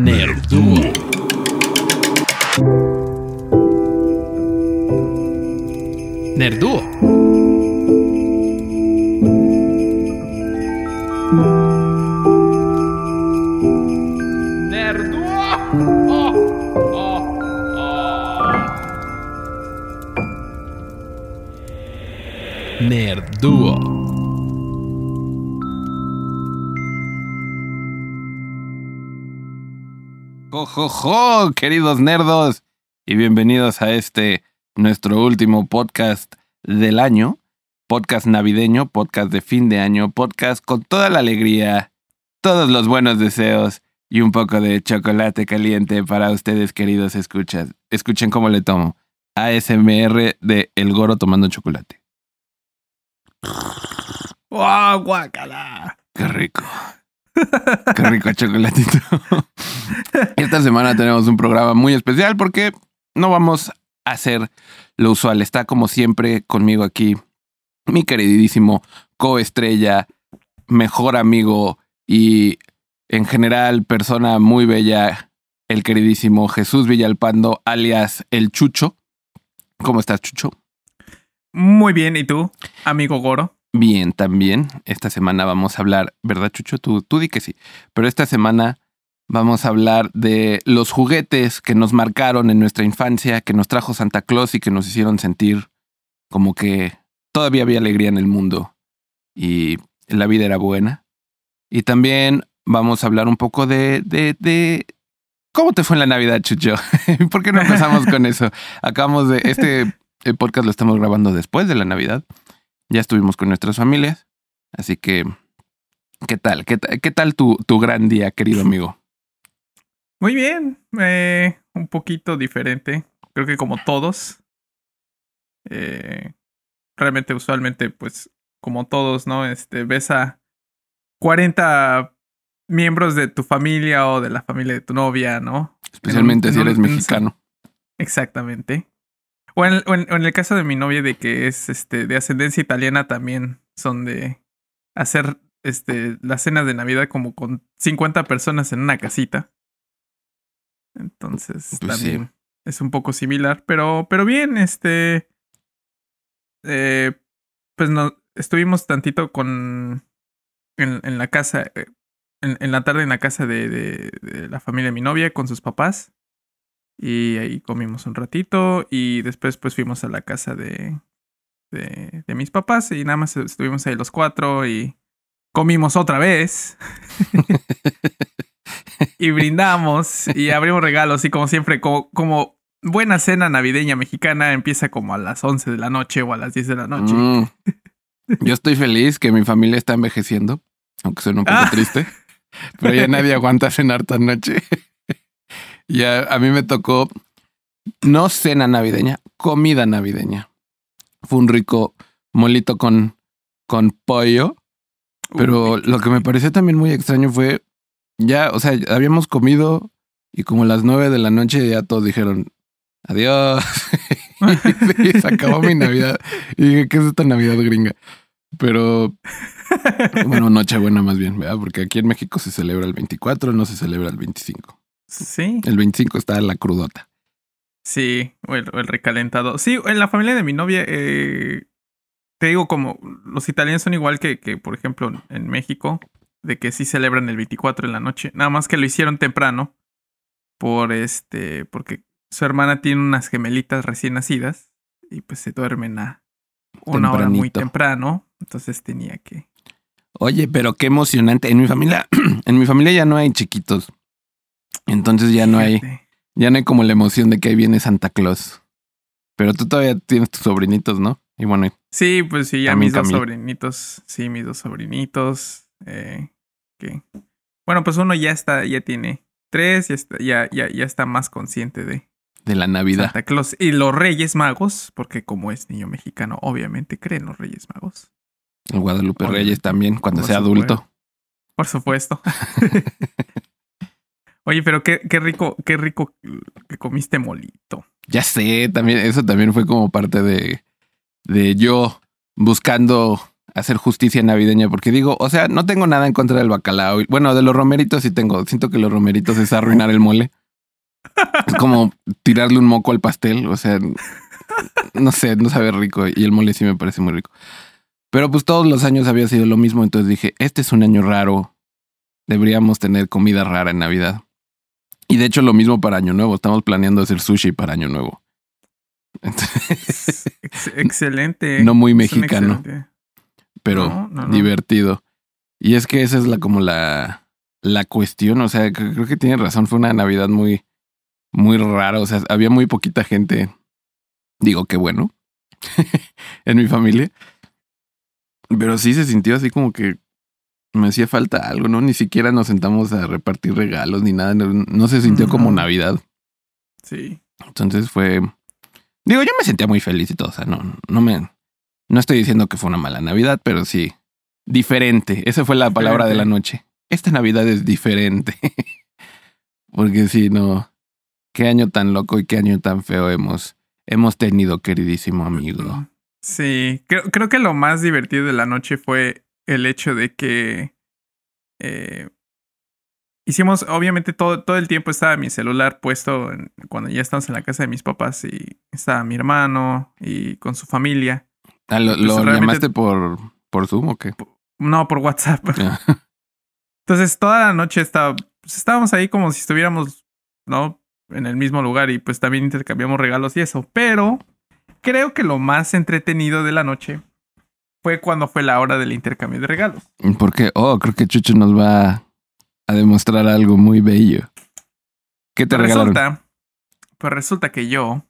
Nerdúo. Nerdúo. ¡Jojojo, queridos nerdos! Y bienvenidos a este, nuestro último podcast del año. Podcast navideño, podcast de fin de año, podcast con toda la alegría, todos los buenos deseos y un poco de chocolate caliente para ustedes, queridos escuchas. Escuchen cómo le tomo. ASMR de El Goro tomando chocolate. ¡Wow, guácala! Qué rico. Qué rico chocolatito. Esta semana tenemos un programa muy especial porque no vamos a hacer lo usual. Está como siempre conmigo aquí mi queridísimo coestrella, mejor amigo y en general persona muy bella, el queridísimo Jesús Villalpando, alias El Chucho. ¿Cómo estás, Chucho? Muy bien, ¿y tú, amigo Goro? Bien, también. Esta semana vamos a hablar, ¿verdad, Chucho? Tú, tú di que sí. Pero esta semana vamos a hablar de los juguetes que nos marcaron en nuestra infancia, que nos trajo Santa Claus y que nos hicieron sentir como que todavía había alegría en el mundo y la vida era buena. Y también vamos a hablar un poco de, de, de cómo te fue en la Navidad, Chucho. ¿Por qué no empezamos con eso? Acabamos de este el podcast lo estamos grabando después de la Navidad. Ya estuvimos con nuestras familias. Así que, ¿qué tal? ¿Qué, ta- qué tal tu, tu gran día, querido amigo? Muy bien, eh, un poquito diferente, creo que como todos. Eh, realmente, usualmente, pues, como todos, ¿no? Este, ves a 40 miembros de tu familia o de la familia de tu novia, ¿no? Especialmente En si eres en mexicano. Exactamente. O en, o en- o en el caso de mi novia de que es este de ascendencia italiana también son de hacer este las cenas de Navidad como con 50 personas en una casita. Entonces Pues sí. también es un poco similar, pero pero bien, este eh, pues no estuvimos tantito con en, en la casa eh, en, en la tarde en la casa de, de, de la familia de mi novia con sus papás. Y ahí comimos un ratito y después pues fuimos a la casa de, de, de mis papás y nada más estuvimos ahí los cuatro y comimos otra vez. y brindamos y abrimos regalos y como siempre, como, como buena cena navideña mexicana empieza como a las 11 de la noche o a las 10 de la noche. Mm. Yo estoy feliz que mi familia está envejeciendo, aunque suene un poco Ah. triste, pero ya nadie aguanta cenar tan noche. ya a mí me tocó no cena navideña, comida navideña. Fue un rico molito con, con pollo, pero Uy, lo que me pareció también muy extraño fue ya, o sea, habíamos comido y como a las nueve de la noche ya todos dijeron adiós. y se acabó mi Navidad. Y dije, ¿qué es esta Navidad gringa? Pero bueno, Nochebuena más bien, ¿verdad? Porque aquí en México se celebra el 24, no se celebra el 25. Sí, El 25 está la crudota. Sí, o el, o el recalentado. Sí, en la familia de mi novia, eh, te digo, como los italianos son igual que, que, por ejemplo, en México, de que sí celebran el 24 en la noche. Nada más que lo hicieron temprano, por este, porque su hermana tiene unas gemelitas recién nacidas y pues se duermen a una hora muy temprano. Entonces tenía que. Oye, pero qué emocionante. En mi familia, en mi familia ya no hay chiquitos. Entonces ya no hay, ya no hay como la emoción de que ahí viene Santa Claus. Pero tú todavía tienes tus sobrinitos, ¿no? Y bueno, Sí, pues sí, ya mis dos sobrinitos. Sí, mis dos sobrinitos. Eh, que. Bueno, pues uno ya está, ya tiene tres, ya está, ya, ya, ya está más consciente de de la Navidad. Santa Claus. Y los Reyes Magos, porque como es niño mexicano, obviamente creen los Reyes Magos. El Guadalupe. Reyes también, cuando Por sea supuesto. adulto. Por supuesto. Oye, pero qué, rico, qué rico que comiste molito. Ya sé, también, eso también fue como parte de, de yo buscando hacer justicia navideña, porque digo, o sea, no tengo nada en contra del bacalao. Bueno, de los romeritos sí tengo. Siento que los romeritos es arruinar el mole. Es como tirarle un moco al pastel. O sea, no sé, no sabe rico. Y el mole sí me parece muy rico. Pero pues todos los años había sido lo mismo. Entonces dije, este es un año raro. Deberíamos tener comida rara en Navidad. Y de hecho lo mismo para Año Nuevo. Estamos planeando hacer sushi para Año Nuevo. Ex- excelente. No muy mexicano. pero No, no, no. divertido. Y es que esa es la como la, la cuestión. O sea, cre- creo que tiene razón. Fue una Navidad muy, muy rara. O sea, había muy poquita gente. Digo que bueno. en mi familia. Pero sí se sintió así como que me hacía falta algo, ¿no? Ni siquiera nos sentamos a repartir regalos ni nada. No, no se sintió como. Navidad. Sí. Entonces fue. Digo, yo me sentía muy feliz y todo. O sea, no, no me. No estoy diciendo que fue una mala Navidad, pero sí. Diferente. Esa fue la palabra de la noche. Esta Navidad es diferente. Porque sí, no. Qué año tan loco y qué año tan feo hemos, hemos tenido, queridísimo amigo. Sí, creo, creo que lo más divertido de la noche fue el hecho de que eh, hicimos, obviamente todo, todo el tiempo estaba mi celular puesto en- cuando ya estábamos en la casa de mis papás y estaba mi hermano y con su familia. Ah, ¿Lo, llamaste por, por Zoom o qué? No, por WhatsApp. Entonces toda la noche estaba, pues, estábamos ahí como si estuviéramos, ¿no? En el mismo lugar y pues también intercambiamos regalos y eso. Pero creo que lo más entretenido de la noche fue cuando fue la hora del intercambio de regalos. ¿Por qué? Oh, creo que Chucho nos va a demostrar algo muy bello. ¿Qué te Pues regalaron? resulta, pues resulta que yo,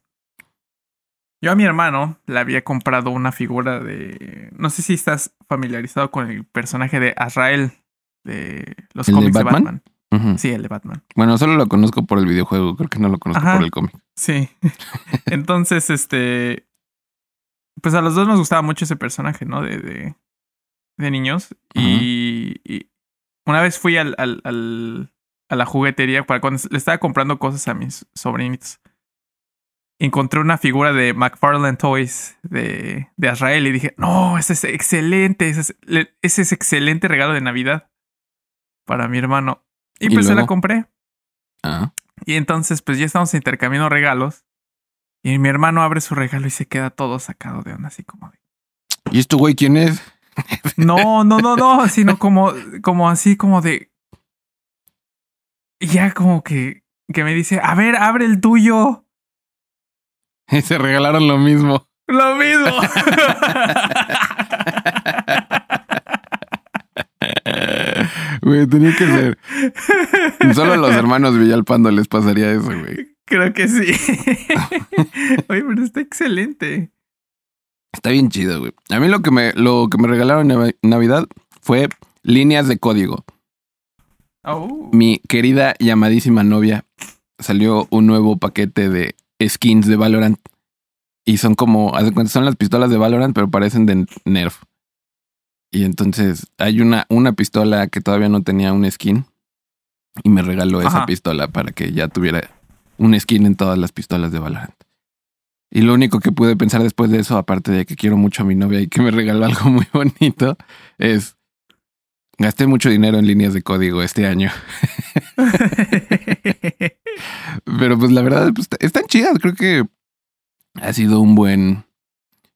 yo a mi hermano le había comprado una figura de, no sé si estás familiarizado con el personaje de Azrael de los ¿El de cómics de Batman? Sí, el de Batman. Bueno, solo lo conozco por el videojuego, creo que no lo conozco Ajá. por el cómic. Sí. Entonces, este, pues a los dos nos gustaba mucho ese personaje, ¿no? De, de, de niños. y, y una vez fui al, al, al- a la juguetería para cuando le estaba comprando cosas a mis sobrinitos. Encontré una figura de McFarlane Toys de, de Azrael y dije, no, ese es excelente, ese es, ese es excelente regalo de Navidad para mi hermano. Y ¿Y pues se la compré. Ah, Y entonces, pues ya estamos intercambiando regalos. Y mi hermano abre su regalo y se queda todo sacado de onda, así como de. ¿Y esto, güey, quién es? No, no, no, no, sino como, como así, como de. Y ya como que, que me dice, a ver, abre el tuyo. Se regalaron lo mismo. Lo mismo. Güey, tenía que ser. Solo a los hermanos Villalpando les pasaría eso, güey. Creo que sí. Oye, pero está excelente. Está bien chido, güey. A mí lo que me, lo que me regalaron en Nav- Navidad fue líneas de código. Oh. Mi querida y amadísima novia salió un nuevo paquete de skins de Valorant. Y son como, haz de cuenta, son las pistolas de Valorant, pero parecen de Nerf. Y entonces hay una, una pistola que todavía no tenía un skin. Y me regaló esa pistola para que ya tuviera un skin en todas las pistolas de Valorant. Y lo único que pude pensar después de eso, aparte de que quiero mucho a mi novia y que me regaló algo muy bonito, es gasté mucho dinero en líneas de código este año. Pero pues la verdad, pues, están chidas. Creo que ha sido un buen...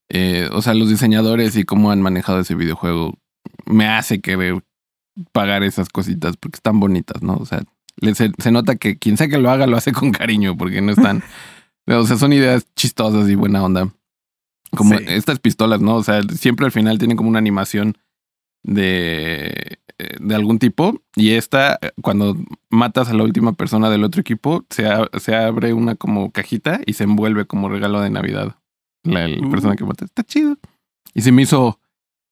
eh, o sea, los diseñadores y cómo han manejado ese videojuego me hace querer pagar esas cositas porque están bonitas, ¿no? O sea, se, se nota que quien sea que lo haga lo hace con cariño porque no están... o sea, son ideas chistosas y buena onda. Como Sí. estas pistolas, ¿no? O sea, siempre al final tienen como una animación de, eh, de algún tipo. Y esta, cuando matas a la última persona del otro equipo, se, a- se abre una como cajita y se envuelve como regalo de Navidad. La Uh. persona que mata. Está chido. Y se me hizo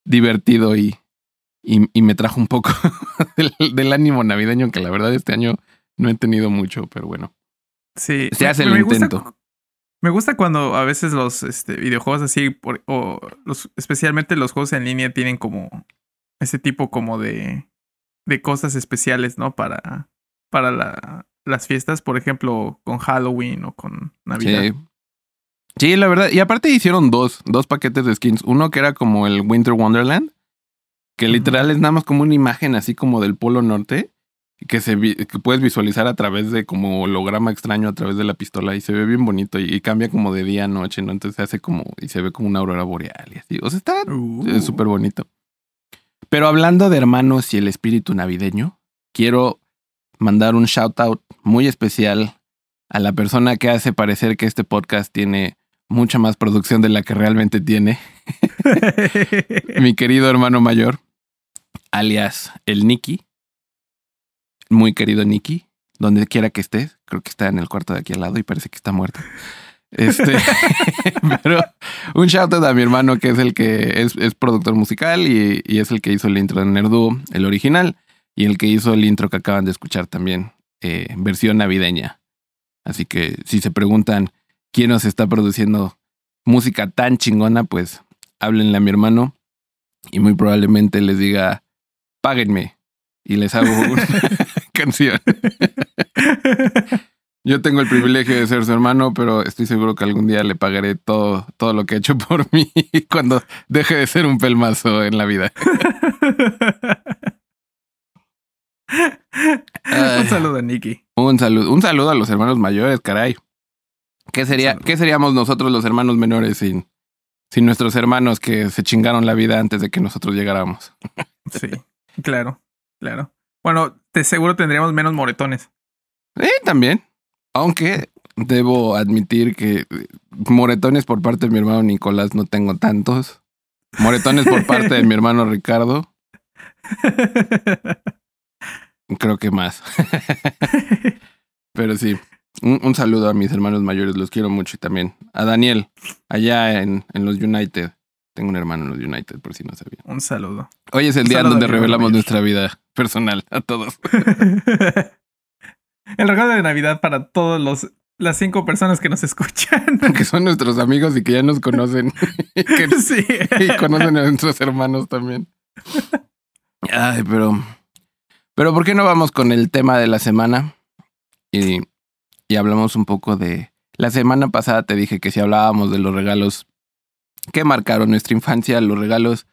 divertido y, y, y me trajo un poco del, del ánimo navideño que la verdad este año no he tenido mucho, pero bueno. Sí. Se hace el me gusta- intento. me gusta cuando a veces los este, videojuegos así, por- o los, especialmente los juegos en línea, tienen como ese tipo como de, de cosas especiales, ¿no? Para, para la- las fiestas, por ejemplo, con Halloween o con Navidad. Sí. Sí, la verdad. Y aparte hicieron dos, dos paquetes de skins. Uno que era como el Winter Wonderland que literal es nada más como una imagen así como del Polo Norte que se vi- que puedes visualizar a través de como holograma extraño a través de la pistola y se ve bien bonito y, y cambia como de día a noche, ¿no? Entonces se hace como y se ve como una aurora boreal y así. O sea, está Uh. es súper bonito. Pero hablando de hermanos y el espíritu navideño, quiero mandar un shout out muy especial a la persona que hace parecer que este podcast tiene mucha más producción de la que realmente tiene, mi querido hermano mayor, alias el Nicky, muy querido Nicky, donde quiera que estés, creo que está en el cuarto de aquí al lado y parece que está muerto. Este, pero un shout out a mi hermano que es el que es, productor musical y, es el que hizo el intro de Nerdu, el original, y el que hizo el intro que acaban de escuchar también, eh, versión navideña. Así que si se preguntan quién nos está produciendo música tan chingona, pues háblenle a mi hermano y muy probablemente les diga, páguenme y les hago una canción. Yo tengo el privilegio de ser su hermano, pero estoy seguro que algún día le pagaré todo, todo lo que ha hecho por mí cuando deje de ser un pelmazo en la vida. Un saludo a Nicky. Un saludo, un saludo a los hermanos mayores, caray. ¿Qué sería, qué seríamos nosotros los hermanos menores sin, sin nuestros hermanos que se chingaron la vida antes de que nosotros llegáramos? Sí, claro, claro. Bueno, de seguro tendríamos menos moretones. Eh, también. Aunque debo admitir que moretones por parte de mi hermano Nicolás no tengo tantos. Moretones por parte de mi hermano Ricardo, creo que más. Pero sí, un, un saludo a mis hermanos mayores, los quiero mucho y también a Daniel, allá en, en los United. Tengo un hermano en los United, por si no sabía. Un saludo. Hoy es el día en donde revelamos nuestra vida personal a todos. El regalo de Navidad para todos los las cinco personas que nos escuchan. Que son nuestros amigos y que ya nos conocen. Y que sí. y conocen a nuestros hermanos también. Ay, pero. Pero ¿por qué no vamos con el tema de la semana? Y, y hablamos un poco de. La semana pasada te dije que si hablábamos de los regalos que marcaron nuestra infancia, los regalos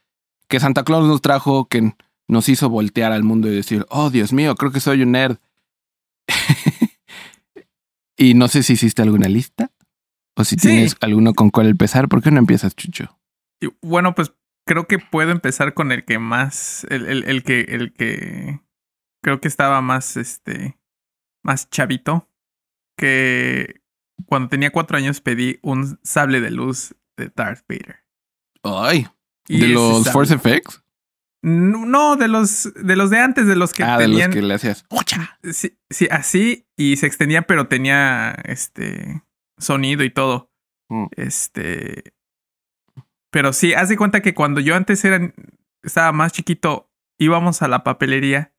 que Santa Claus nos trajo, que nos hizo voltear al mundo y decir, oh Dios mío, creo que soy un nerd. y no sé si hiciste alguna lista o si Sí. tienes alguno con cuál empezar. ¿Por qué no empiezas, Chucho? Bueno, pues creo que puedo empezar con el que más, el, el, el que, el que creo que estaba más, este, más chavito, que cuando tenía cuatro años pedí un sable de luz de Darth Vader. Ay, Y ¿de los sable- Force Effects? No, no, de los, de los de antes, de los que ah, de tenían, los que le hacías. ¡Ocha! sí, sí, así y se extendía, pero tenía, este, sonido y todo. Mm. Este. Pero sí, haz de cuenta que cuando yo antes era, estaba más chiquito, íbamos a la papelería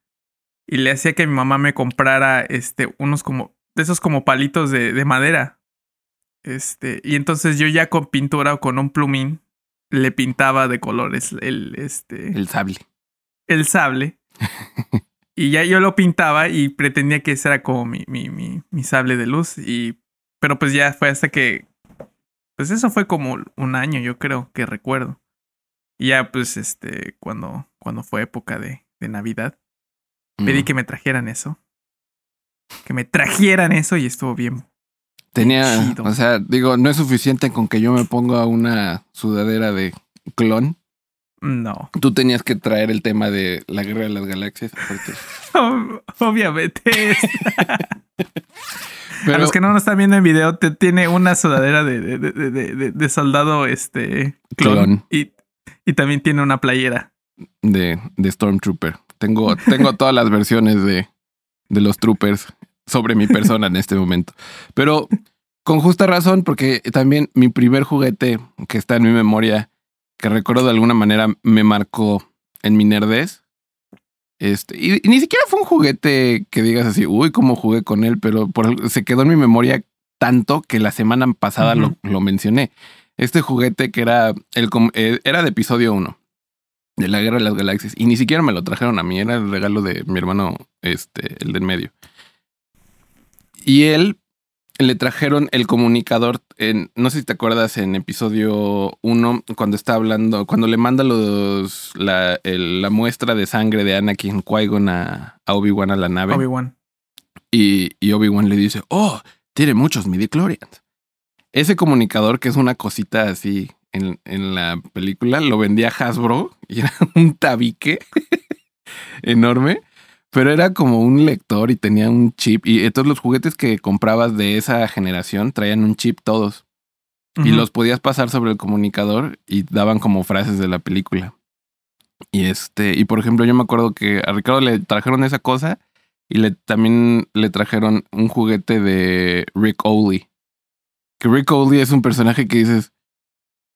y le hacía que mi mamá me comprara este, unos como, de esos como palitos de, de madera. Este, y entonces yo ya con pintura o con un plumín le pintaba de colores el, este, El sable. el sable. y ya yo lo pintaba y pretendía que ese era como mi, mi, mi, mi sable de luz. Y, pero pues ya fue hasta que. Pues eso fue como un año, yo creo, que recuerdo. Y ya, pues, este, cuando, cuando fue época de, de Navidad, pedí Mm. que me trajeran eso. Que me trajeran eso y estuvo bien. Tenía, chido. o sea, digo, no es suficiente con que yo me ponga una sudadera de clon. No. Tú tenías que traer el tema de la guerra de las galaxias. Obviamente. Pero, a los que no nos están viendo en video, te tiene una sudadera de, de, de, soldado este clon, Clon. Y, y también tiene una playera. de, de Stormtrooper. Tengo, tengo todas las versiones de, de los troopers sobre mi persona en este momento. Pero con justa razón, porque también mi primer juguete que está en mi memoria, que recuerdo de alguna manera me marcó en mi nerdez. Este, y, y ni siquiera fue un juguete que digas así, uy, cómo jugué con él, pero por- se quedó en mi memoria tanto que la semana pasada lo, lo mencioné. Este juguete que era, el, eh, era de episodio 1 de la Guerra de las Galaxias. Y ni siquiera me lo trajeron a mí, era el regalo de mi hermano, este, el del medio. Y él le trajeron el comunicador, en, no sé si te acuerdas en episodio 1, cuando está hablando, cuando le manda los la, el- la muestra de sangre de Anakin Qui-Gon a, a Obi-Wan a la nave. Obi-Wan. Y, y Obi-Wan le dice, oh, tiene muchos midichlorians. Ese comunicador, que es una cosita así en, en la película, lo vendía Hasbro y era un tabique enorme, pero era como un lector y tenía un chip. Y entonces los juguetes que comprabas de esa generación traían un chip todos y los podías pasar sobre el comunicador y daban como frases de la película. Y este, y por ejemplo, yo me acuerdo que a Ricardo le trajeron esa cosa y le también le trajeron un juguete de Rick Owley. Que Rick Owley es un personaje que dices,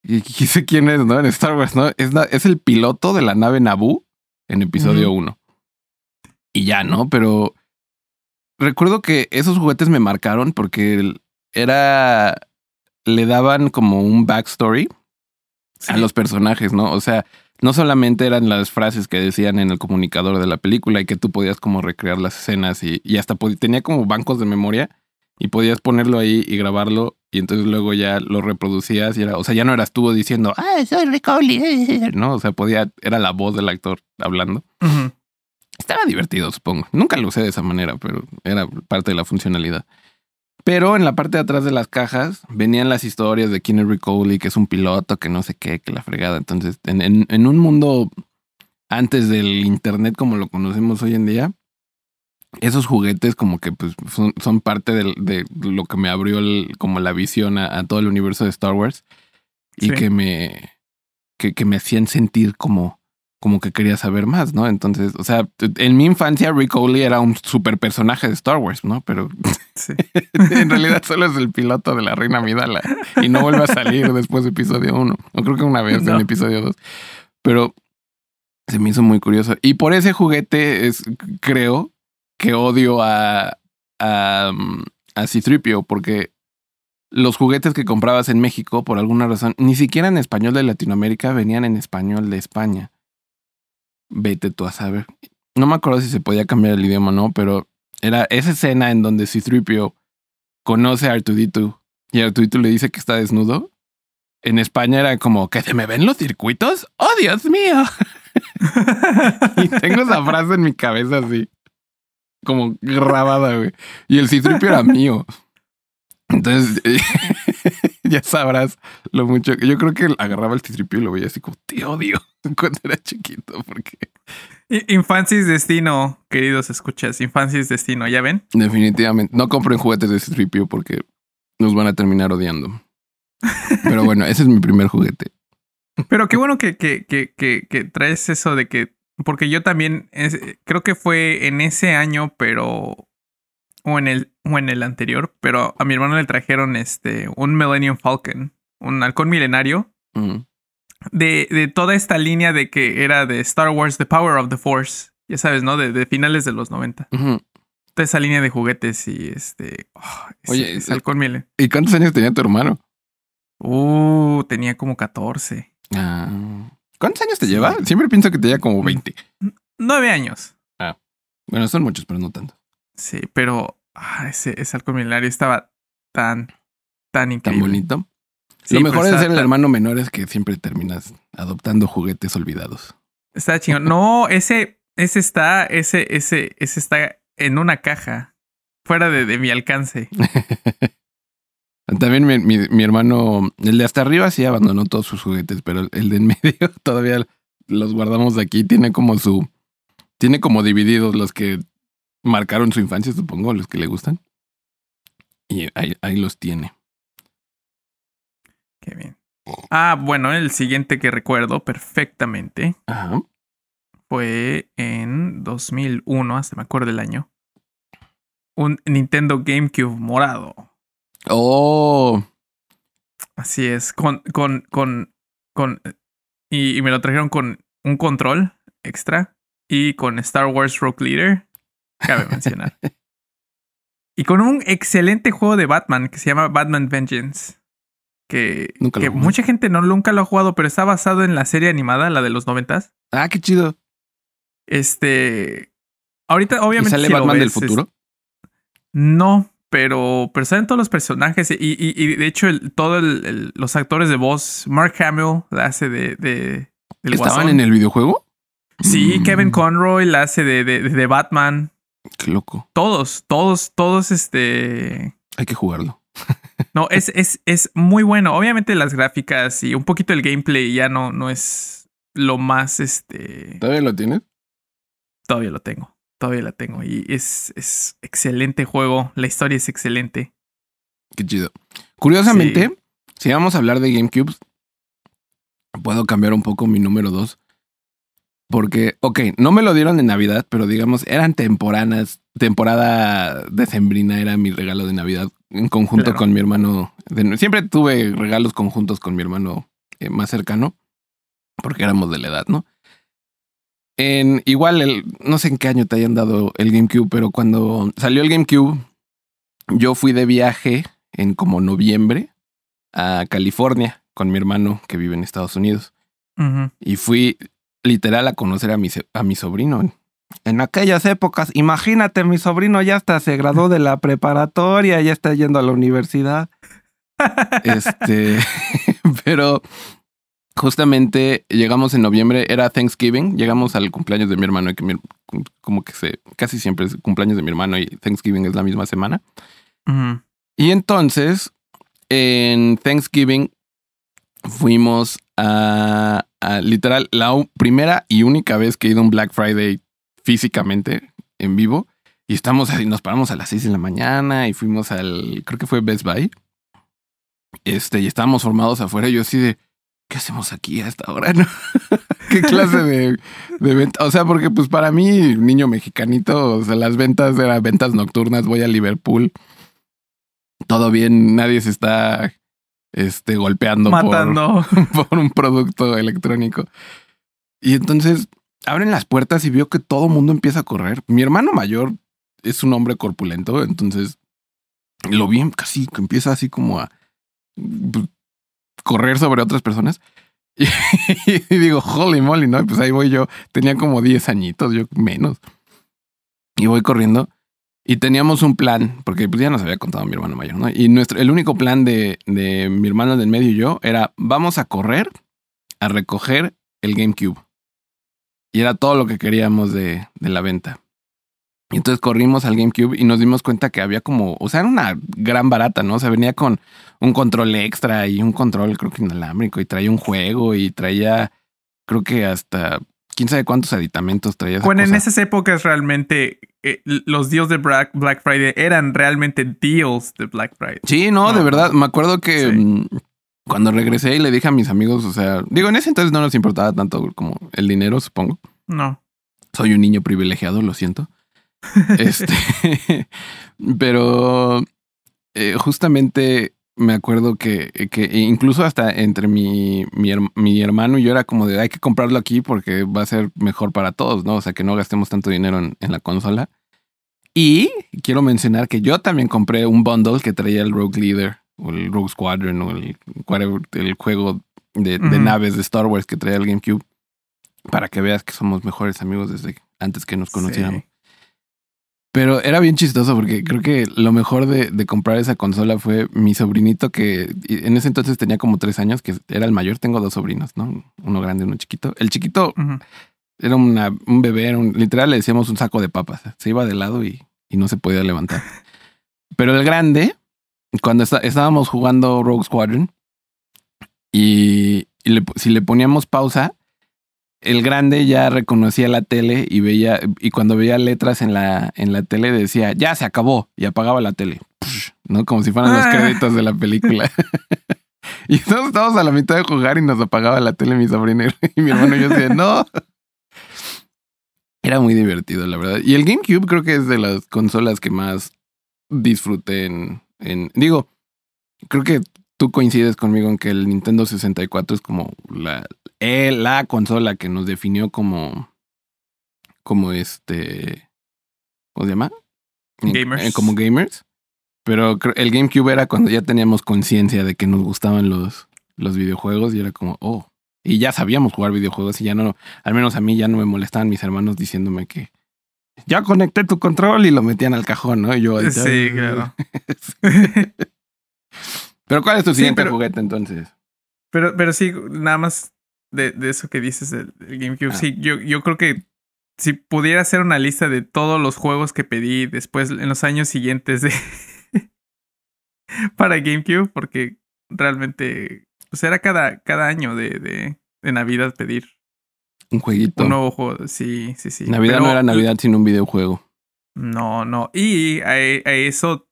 y quién es, ¿no? En Star Wars, ¿no? Es, es el piloto de la nave Naboo en episodio Ujú. 1. Y ya, ¿no? Pero recuerdo que esos juguetes me marcaron porque era le daban como un backstory a los personajes, ¿no? O sea, no solamente eran las frases que decían en el comunicador de la película y que tú podías como recrear las escenas y, y hasta tenía como bancos de memoria y podías ponerlo ahí y grabarlo y entonces luego ya lo reproducías y era, o sea, ya no eras tú diciendo, ah, soy Rick Owley", no, o sea, podía, era la voz del actor hablando. Ujú. Estaba divertido, supongo. Nunca lo usé de esa manera, pero era parte de la funcionalidad. Pero en la parte de atrás de las cajas venían las historias de quién es Rick Owley, que es un piloto, que no sé qué, que la fregada. Entonces, en, en- en un mundo antes del internet como lo conocemos hoy en día, esos juguetes como que pues son, son parte del- de lo que me abrió el- como la visión a, a todo el universo de Star Wars y Sí. que me que, que me hacían sentir como como que quería saber más, ¿no? Entonces, o sea, en mi infancia Rick Owley era un super personaje de Star Wars, ¿no? Pero Sí. en realidad solo es el piloto de la Reina Midala y no vuelve a salir después de episodio 1. O creo que una vez No. en episodio 2. Pero se me hizo muy curioso. Y por ese juguete es, creo que odio a, um, a C-3PO porque los juguetes que comprabas en México, por alguna razón, ni siquiera en español de Latinoamérica venían en español de España. Vete tú a saber. No me acuerdo si se podía cambiar el idioma o no, pero era esa escena en donde C-3PO conoce a Artudito y Artudito le dice que está desnudo. En España era como, ¿que se me ven los circuitos? ¡Oh, Dios mío! y tengo esa frase en mi cabeza así, como grabada, güey. Y el C-3PO era mío. Entonces, ya sabrás lo mucho. que Yo creo que agarraba el C-3PO y lo veía así como, te odio, cuando era chiquito, porque Infancia es destino, queridos escuchas. Infancia es destino, ¿ya ven? Definitivamente. No compren juguetes de C-3PO porque nos van a terminar odiando. Pero bueno, ese es mi primer juguete. Pero qué bueno que, que, que, que, que traes eso de que. Porque yo también es- creo que fue en ese año, pero. O en el, o en el anterior. Pero a mi hermano le trajeron este un Millennium Falcon. Un halcón milenario. Mm. De, de toda esta línea de que era de Star Wars The Power of the Force. Ya sabes, ¿no? De, de finales de los 90. Ujú. Toda esa línea de juguetes y este. oh, ese- Oye, ese eh, halcón milenario. ¿Y cuántos años tenía tu hermano? Uh, tenía como 14. Ah. ¿Cuántos años te lleva? Siempre pienso que tenía como 20. Nueve años. Bueno, son muchos, pero no tanto. Sí, pero ah, ese, ese halcón milenario estaba tan, tan Tan increíble. bonito. Sí, Lo mejor de ser el tan- hermano menor es que siempre terminas adoptando juguetes olvidados. Está chingón. No, ese, ese está, ese, ese, ese está en una caja. Fuera de, de mi alcance. También mi, mi- mi hermano, el de hasta arriba sí abandonó todos sus juguetes, pero el de en medio todavía los guardamos aquí. Tiene como su, tiene como divididos los que marcaron su infancia, supongo, los que le gustan. Y ahí, ahí los tiene. Qué bien. Ah, bueno, el siguiente que recuerdo perfectamente Ajá. fue en 2001, hasta me acuerdo del año. Un Nintendo GameCube morado. Oh, Así es, con, con, con, con, y, y me lo trajeron con un control extra y con Star Wars Rogue Leader, cabe mencionar. y con un excelente juego de Batman que se llama Batman Vengeance. Que, Nunca que mucha gente no nunca lo ha jugado, pero está basado en la serie animada, la de los noventas. ah, qué chido. Este. Ahorita, ¿Y obviamente. sale si Batman del es- futuro? no, pero, pero salen todos los personajes y, y, y de hecho el, todo el, el- los actores de voz, Mark Hamill la hace de, de del ¿Estaban Guasón. en el videojuego? Sí, Mm, Kevin Conroy la hace de, de, de Batman. Qué loco. Todos, todos, todos, este. Hay que jugarlo. No, es, es, es muy bueno. Obviamente las gráficas y un poquito el gameplay ya no, no es lo más, este. ¿Todavía lo tienes? Todavía lo tengo. Todavía la tengo. Y es, es excelente juego. La historia es excelente. Qué chido. Curiosamente, si vamos a hablar de GameCube, puedo cambiar un poco mi número 2. Porque, ok, no me lo dieron en Navidad, pero digamos, eran temporadas, temporada decembrina era mi regalo de Navidad en conjunto Claro. con mi hermano. de- siempre tuve regalos conjuntos con mi hermano eh, más cercano, porque éramos de la edad, ¿no? En igual, el, no sé en qué año te hayan dado el GameCube, pero cuando salió el GameCube, yo fui de viaje en como noviembre a California con mi hermano que vive en Estados Unidos. Y fui literal a conocer a mi, a mi sobrino. En aquellas épocas, imagínate, mi sobrino ya hasta se graduó de la preparatoria, ya está yendo a la universidad. Este, pero justamente llegamos en noviembre, era Thanksgiving, llegamos al cumpleaños de mi hermano, y que mi- como que se, casi siempre es cumpleaños de mi hermano y Thanksgiving es la misma semana. Y entonces, en Thanksgiving, fuimos a, a literal la primera y única vez que he ido a un Black Friday físicamente en vivo. Y estamos ahí, nos paramos a las 6 de la mañana y fuimos al, creo que fue Best Buy. Este, y estábamos formados afuera. Y yo así de, ¿qué hacemos aquí a esta hora? no? ¿Qué clase de, de venta? O sea, porque pues para mí, niño mexicanito, o sea, las ventas eran ventas nocturnas, voy a Liverpool. Todo bien, nadie se está este, golpeando por- Matando. por un producto electrónico. Y entonces abren las puertas y veo que todo el mundo empieza a correr. Mi hermano mayor es un hombre corpulento, entonces lo vi casi que empieza así como a pues, correr sobre otras personas. Y, digo, holy moly, ¿no? Pues ahí voy yo. Tenía como 10 añitos, yo menos. Y voy corriendo. Y teníamos un plan, porque pues ya nos había contado mi hermano mayor, ¿no? Y nuestro, el único plan de, de mi hermano del medio y yo era, vamos a correr a recoger el GameCube. Y era todo lo que queríamos de, de la venta. Y entonces corrimos al GameCube y nos dimos cuenta que había como, o sea, era una gran barata, ¿no? O sea, venía con un control extra y un control, creo que inalámbrico, y traía un juego y traía, creo que hasta, quién sabe cuántos aditamentos traía. esa Bueno, en esas épocas realmente eh, los deals de Black, Friday eran realmente deals de Black Friday. Sí, no, No, de verdad. Me acuerdo que Sí. mm, cuando regresé y le dije a mis amigos, o sea, digo, en ese entonces no nos importaba tanto como el dinero, supongo. No. Soy un niño privilegiado, lo siento. Este, pero eh, justamente me acuerdo que, que incluso hasta entre mi, mi, mi hermano y yo era como de hay que comprarlo aquí porque va a ser mejor para todos, ¿no? O sea, que no gastemos tanto dinero en, en la consola. Y quiero mencionar que yo también compré un bundle que traía el Rogue Leader o el Rogue Squadron o el, el juego de, naves de Star Wars que traía el GameCube para que veas que somos mejores amigos desde antes que nos conociéramos. Sí. Pero era bien chistoso porque creo que lo mejor de, de comprar esa consola fue mi sobrinito que en ese entonces tenía como tres años, que era el mayor. Tengo dos sobrinos, ¿no? Uno grande y uno chiquito. El chiquito era una, un bebé, era un- literal le decíamos un saco de papas. Se iba de lado y, y no se podía levantar. Pero el grande, cuando está- estábamos jugando Rogue Squadron y, y le- si le poníamos pausa, el grande ya reconocía la tele y veía, y cuando veía letras en la, en la tele decía, ya se acabó, y apagaba la tele. ¿No? Como si fueran los Ah. créditos de la película. y nosotros estábamos a la mitad de jugar y nos apagaba la tele mi sobrino y mi hermano y yo decía, no. Era muy divertido, la verdad. Y el GameCube creo que es de las consolas que más disfruté en, en digo, creo que tú coincides conmigo en que el Nintendo 64 es como la, eh, la consola que nos definió como, como este, ¿cómo se llama? Gamers. Eh, como gamers. Pero el GameCube era cuando ya teníamos conciencia de que nos gustaban los, los videojuegos y era como, oh, y ya sabíamos jugar videojuegos y ya no, al menos a mí ya no me molestaban mis hermanos diciéndome que ya conecté tu control y lo metían al cajón, ¿no? Y yo, Sí, claro. Pero ¿cuál es tu Sí, siguiente pero- juguete entonces? Pero, pero sí, nada más de, de eso que dices del, del GameCube. Ah. Sí, yo, yo creo que si pudiera hacer una lista de todos los juegos que pedí después en los años siguientes de para GameCube, porque realmente pues era cada, cada año de, de, de Navidad pedir Un jueguito. un nuevo juego. Sí, sí, sí. Navidad Pero- no era Navidad sino un videojuego. No, no. Y a, a eso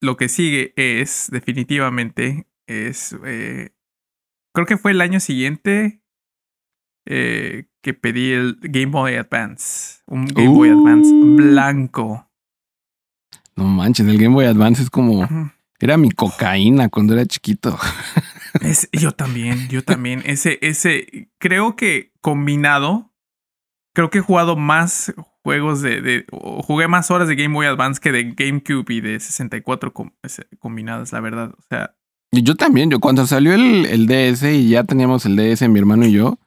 lo que sigue es definitivamente es eh, creo que fue el año siguiente eh, que pedí el Game Boy Advance, un Game Boy Uh. Advance blanco. No manches, el Game Boy Advance es como... Era mi cocaína cuando era chiquito. Es- yo también, yo también. Ese, ese, creo que combinado, creo que he jugado más juegos de, de o jugué más horas de Game Boy Advance que de GameCube y de 64 com- ese- combinadas, la verdad. O sea, Y yo también, yo cuando salió el, el DS y ya teníamos el DS, mi hermano y yo,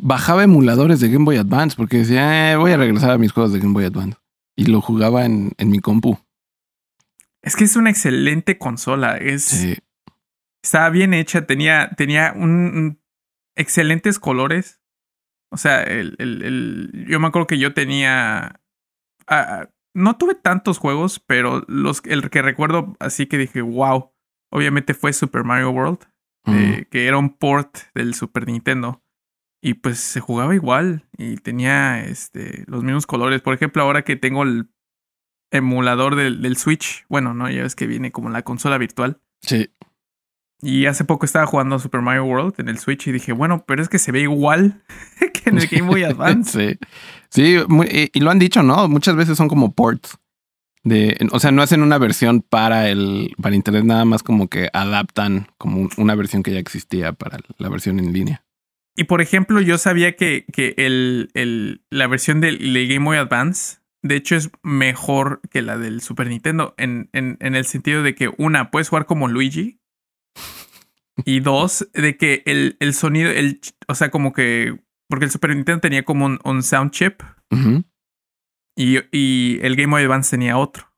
bajaba emuladores de Game Boy Advance porque decía, "Eh, voy a regresar a mis juegos de Game Boy Advance. Y lo jugaba en, en mi compu. es que es una excelente consola. Es, Sí. Estaba bien hecha, tenía, tenía un, un- excelentes colores. O sea, el, el, el- yo me acuerdo que yo tenía. no tuve tantos juegos, pero los, el que recuerdo así que dije, wow. Obviamente fue Super Mario World, eh, que era un port del Super Nintendo. Y pues se jugaba igual y tenía este, los mismos colores. Por ejemplo, ahora que tengo el emulador del, del Switch, bueno, no, ya ves que viene como la consola virtual. Sí. Y hace poco estaba jugando Super Mario World en el Switch y dije, bueno, pero es que se ve igual que en el Game Boy Advance. sí. Sí, muy- y, y lo han dicho, ¿no? Muchas veces son como ports. De, o sea, no hacen una versión para el para internet, nada más como que adaptan como un- una versión que ya existía para la versión en línea. Y por ejemplo, yo sabía que, que el, el, la versión del del Game Boy Advance, de hecho, es mejor que la del Super Nintendo, en, en, en el sentido de que, una, puedes jugar como Luigi. Y dos, de que el, el sonido, el, o sea, como que, porque el Super Nintendo tenía como un, un sound chip y, y el Game Boy Advance tenía otro,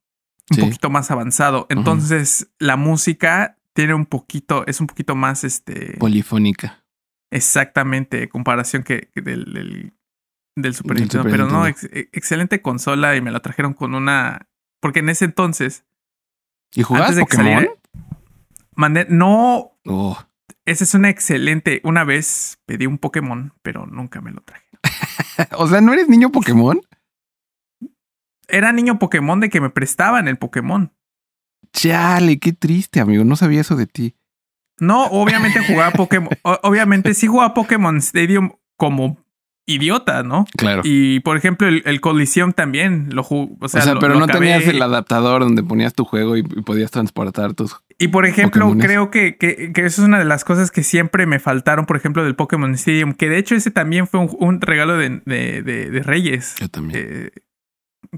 un Sí. poquito más avanzado. Entonces, la música tiene un poquito, es un poquito más, este, Polifónica. Exactamente, en comparación que, que del, del, del Super Del Nintendo. Super Pero no, ex- excelente consola y me la trajeron con una, porque en ese entonces, ¿Y jugabas que Pokémon? saliera, mandé, no, Oh, esa es una excelente, una vez pedí un Pokémon, pero nunca me lo traje. o sea, ¿no eres niño Pokémon? Era niño Pokémon de que me prestaban el Pokémon. Chale, qué triste, amigo. No sabía eso de ti. No, obviamente jugaba Pokémon. Obviamente sí jugaba Pokémon Stadium como idiota, ¿no? Claro. Y por ejemplo, el, el Coliseum también lo jugué. O o sea, lo- pero lo no acabé. tenías el adaptador donde ponías tu juego y, y podías transportar tus. Y por ejemplo, Pokémones. creo que, que, que eso es una de las cosas que siempre me faltaron, por ejemplo, del Pokémon Stadium. Que de hecho ese también fue un, un regalo de, de, de- de Reyes. Yo también. Eh,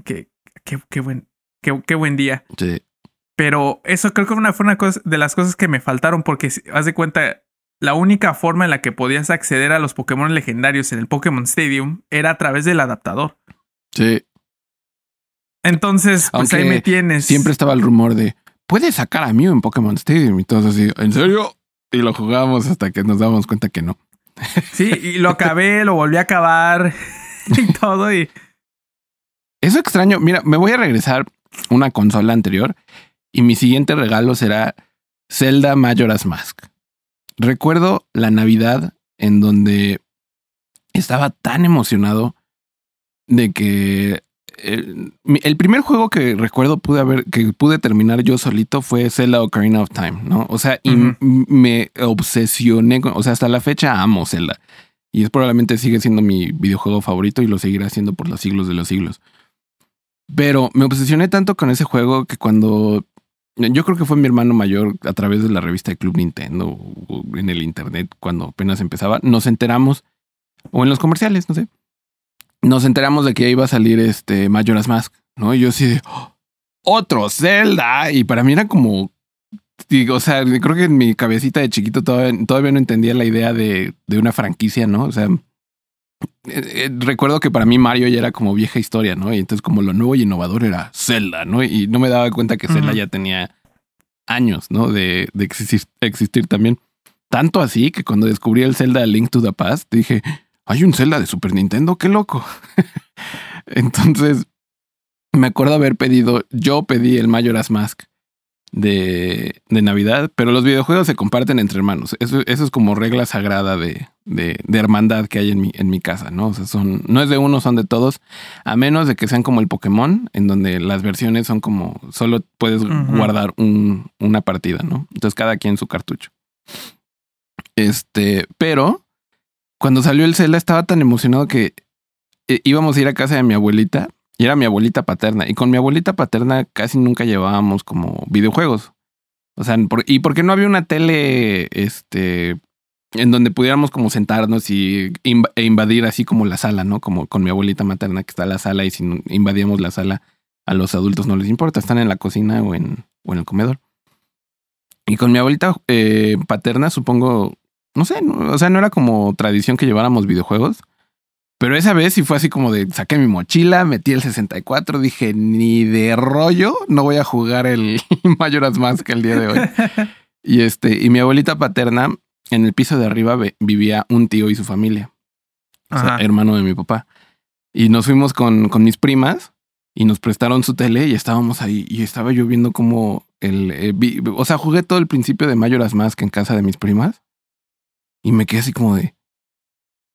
que, que, qué buen, qué, qué buen día. Sí. Pero eso creo que una, fue una cosa de las cosas que me faltaron porque si- haz de cuenta, la única forma en la que podías acceder a los Pokémon legendarios en el Pokémon Stadium era a través del adaptador. Sí. Entonces, pues Aunque ahí me tienes. Siempre estaba el rumor de puedes sacar a Mew en Pokémon Stadium y todos así, ¿en serio? Y lo jugábamos hasta que nos dábamos cuenta que no. Sí, y lo acabé, lo volví a acabar y todo. Y Eso extraño. Mira, me voy a regresar una consola anterior y mi siguiente regalo será Zelda Majora's Mask. Recuerdo la Navidad en donde estaba tan emocionado de que el, mi- el primer juego que recuerdo pude haber que pude terminar yo solito fue Zelda Ocarina of Time, ¿no? O sea, y me obsesioné con, o sea, hasta la fecha amo Zelda y es probablemente sigue siendo mi videojuego favorito y lo seguirá siendo por los siglos de los siglos. Pero me obsesioné tanto con ese juego que cuando yo creo que fue mi hermano mayor a través de la revista de Club Nintendo o en el internet cuando apenas empezaba, nos enteramos o en los comerciales, no sé. Nos enteramos de que iba a salir este Majora's Mask, ¿no? Y yo así de "Oh, otro Zelda y para mí era como digo, o sea, creo que en mi cabecita de chiquito todavía, todavía no entendía la idea de, de una franquicia, ¿no? O sea, eh, eh, recuerdo que para mí Mario ya era como vieja historia, ¿no? Y entonces como lo nuevo y innovador era Zelda, ¿no? Y no me daba cuenta que Zelda ya tenía años, ¿no? De, de existir, existir también. Tanto así que cuando descubrí el Zelda Link to the Past, dije, hay un Zelda de Super Nintendo, qué loco. Entonces, me acuerdo haber pedido, yo pedí el Majora's Mask de, de Navidad, pero los videojuegos se comparten entre hermanos. Eso, eso es como regla sagrada de, de, de, hermandad que hay en mi, en mi casa, ¿no? O sea, son, no es de uno, son de todos, a menos de que sean como el Pokémon, en donde las versiones son como, solo puedes uh -huh. guardar un, una partida, ¿no? Entonces cada quien su cartucho. Este, pero cuando salió el Zelda estaba tan emocionado que eh, íbamos a ir a casa de mi abuelita y era mi abuelita paterna. Y con mi abuelita paterna casi nunca llevábamos como videojuegos. O sea, por, y porque no había una tele, este, en donde pudiéramos como sentarnos y inv e invadir así como la sala, ¿no? Como con mi abuelita materna que está en la sala y si invadíamos la sala, a los adultos no les importa, están en la cocina o en, o en el comedor. Y con mi abuelita eh, paterna, supongo, no sé, no, o sea, no era como tradición que lleváramos videojuegos. Pero esa vez sí fue así como de saqué mi mochila, metí el 64, dije ni de rollo no voy a jugar el Majora's Mask el día de hoy. y este, y mi abuelita paterna, en el piso de arriba vivía un tío y su familia. O sea, hermano de mi papá. Y nos fuimos con, con mis primas y nos prestaron su tele y estábamos ahí y estaba yo viendo como el, eh, vi, o sea, jugué todo el principio de Majora's Mask en casa de mis primas y me quedé así como de,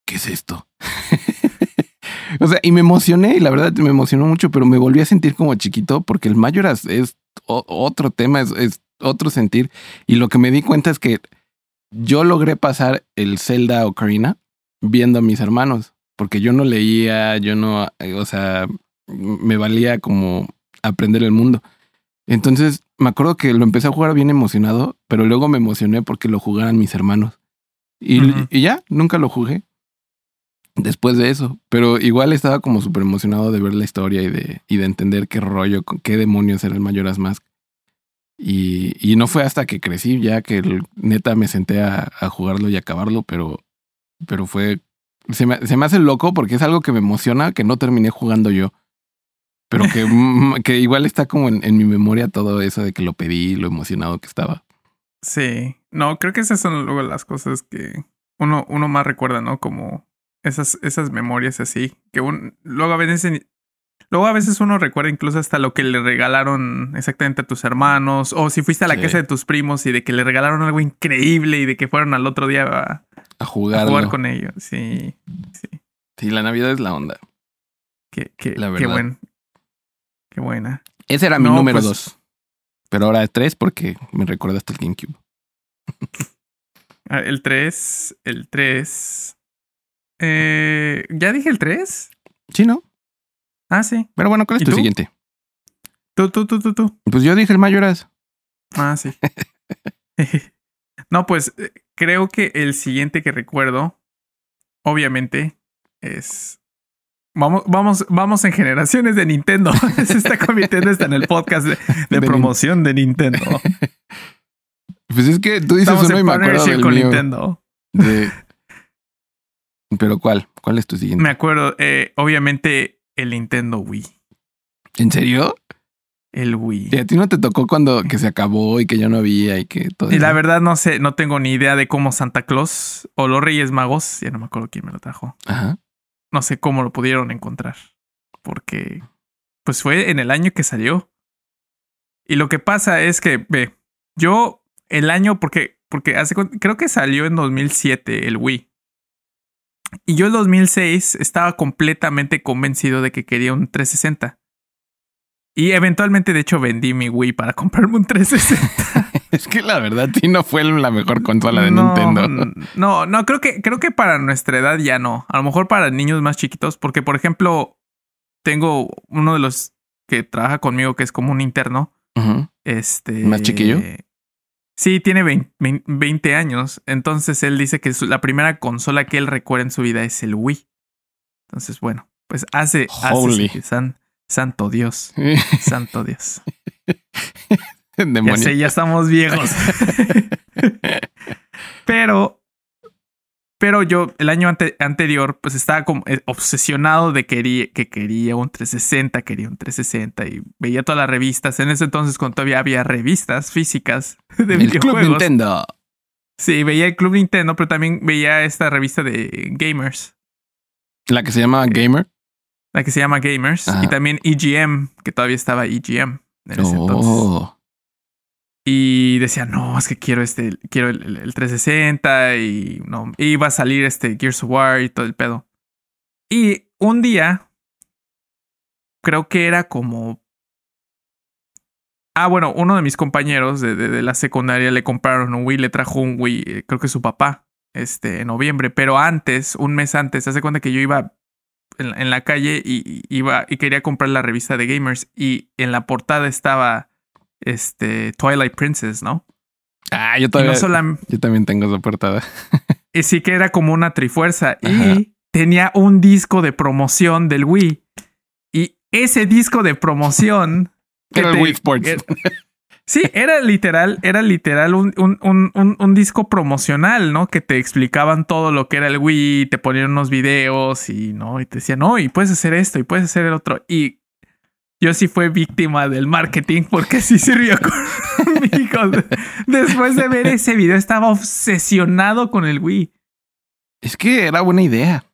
¿qué es esto? o sea, y me emocioné y la verdad me emocionó mucho, pero me volví a sentir como chiquito porque el Majora's es otro tema, es, es otro sentir. Y lo que me di cuenta es que yo logré pasar el Zelda Ocarina viendo a mis hermanos, porque yo no leía, yo no, o sea, me valía como aprender el mundo. Entonces me acuerdo que lo empecé a jugar bien emocionado, pero luego me emocioné porque lo jugaran mis hermanos. Y, uh -huh. y ya, nunca lo jugué después de eso. Pero igual estaba como súper emocionado de ver la historia y de, y de entender qué rollo, qué demonios era el Mask. Y, y no fue hasta que crecí ya que el, neta me senté a, a, jugarlo y acabarlo, pero, pero fue... Se me, se me hace loco porque es algo que me emociona que no terminé jugando yo. Pero que, que igual está como en, en mi memoria todo eso de que lo pedí, lo emocionado que estaba. Sí, no, creo que esas son luego las cosas que uno, uno más recuerda, ¿no? Como esas, esas memorias así, que un, luego a veces luego a veces uno recuerda incluso hasta lo que le regalaron exactamente a tus hermanos, o si fuiste a la sí. casa de tus primos y de que le regalaron algo increíble y de que fueron al otro día a, a jugar, a jugar con ellos. Sí, sí. Sí, la Navidad es la onda. Qué, qué, la verdad. qué buen. Qué buena. Ese era mi no, número pues, dos. Pero ahora tres porque me recordaste el GameCube. Ah, el 3, el 3. Eh, ¿Ya dije el 3? Sí, ¿no? Ah, sí. Pero bueno, ¿cuál es tu tú? siguiente? Tú, tú, tú, tú, tú. Pues yo dije el Mayoras. Ah, sí. no, pues eh, creo que el siguiente que recuerdo, obviamente, es. Vamos, vamos, vamos en generaciones de Nintendo. Se está convirtiendo hasta en el podcast de, de, de promoción de Nintendo. Pues es que tú dices Estamos uno y me acuerdo del con mío. Nintendo. De... Pero ¿cuál? ¿Cuál es tu siguiente? Me acuerdo, eh, obviamente, el Nintendo Wii. ¿En serio? El Wii. ¿Y a ti no te tocó cuando que se acabó y que ya no había y que todo? Y la verdad no sé, no tengo ni idea de cómo Santa Claus o los Reyes Magos, ya no me acuerdo quién me lo trajo. Ajá. No sé cómo lo pudieron encontrar. Porque, pues fue en el año que salió. Y lo que pasa es que, ve, yo el año, porque, porque hace, creo que salió en 2007 el Wii. Y yo en 2006 estaba completamente convencido de que quería un 360. Y eventualmente, de hecho, vendí mi Wii para comprarme un 360. es que la verdad, sí no fue la mejor consola de no, Nintendo. No, no, creo que, creo que para nuestra edad ya no. A lo mejor para niños más chiquitos, porque, por ejemplo, tengo uno de los que trabaja conmigo que es como un interno. Uh -huh. Este. ¿Más chiquillo? Sí, tiene 20, 20, años. Entonces él dice que la primera consola que él recuerda en su vida es el Wii. Entonces, bueno, pues hace. Holy. hace san, santo Dios. santo Dios. Ya sé, ya estamos viejos. pero. Pero yo el año ante- anterior pues estaba como eh, obsesionado de quería, que quería un 360, quería un 360 y veía todas las revistas. En ese entonces cuando todavía había revistas físicas de El Club. Nintendo. Sí, veía el Club Nintendo, pero también veía esta revista de gamers, La que se llama Gamer. la que se llama Gamers, Ajá. y también EGM, que todavía estaba EGM en ese entonces. Y decía, no, es que quiero este, quiero el, el- el 360 y no, iba a salir este Gears of War y todo el pedo. Y un día, creo que era como... Ah, bueno, uno de mis compañeros de, de- la secundaria le compraron un Wii, le trajo un Wii, eh, creo que su papá, este, en noviembre. Pero antes, un mes antes, hace cuenta que yo iba en, en la calle y iba y quería comprar la revista de Gamers y en la portada estaba este Twilight Princess, ¿no? Ah, yo todavía. no solam- Yo también tengo esa portada. y sí que era como una trifuerza Ajá. y tenía un disco de promoción del Wii. Y ese disco de promoción que Era el te- Wii Sports. er- sí, era literal, era literal un, un, un, un, un disco promocional, ¿no? Que te explicaban todo lo que era el Wii, te ponían unos videos y no, y te decían, no, y puedes hacer esto, y puedes hacer el otro. Y yo sí fui víctima del marketing porque sí sirvió conmigo. Después de ver ese video, estaba obsesionado con el Wii. Es que era buena idea.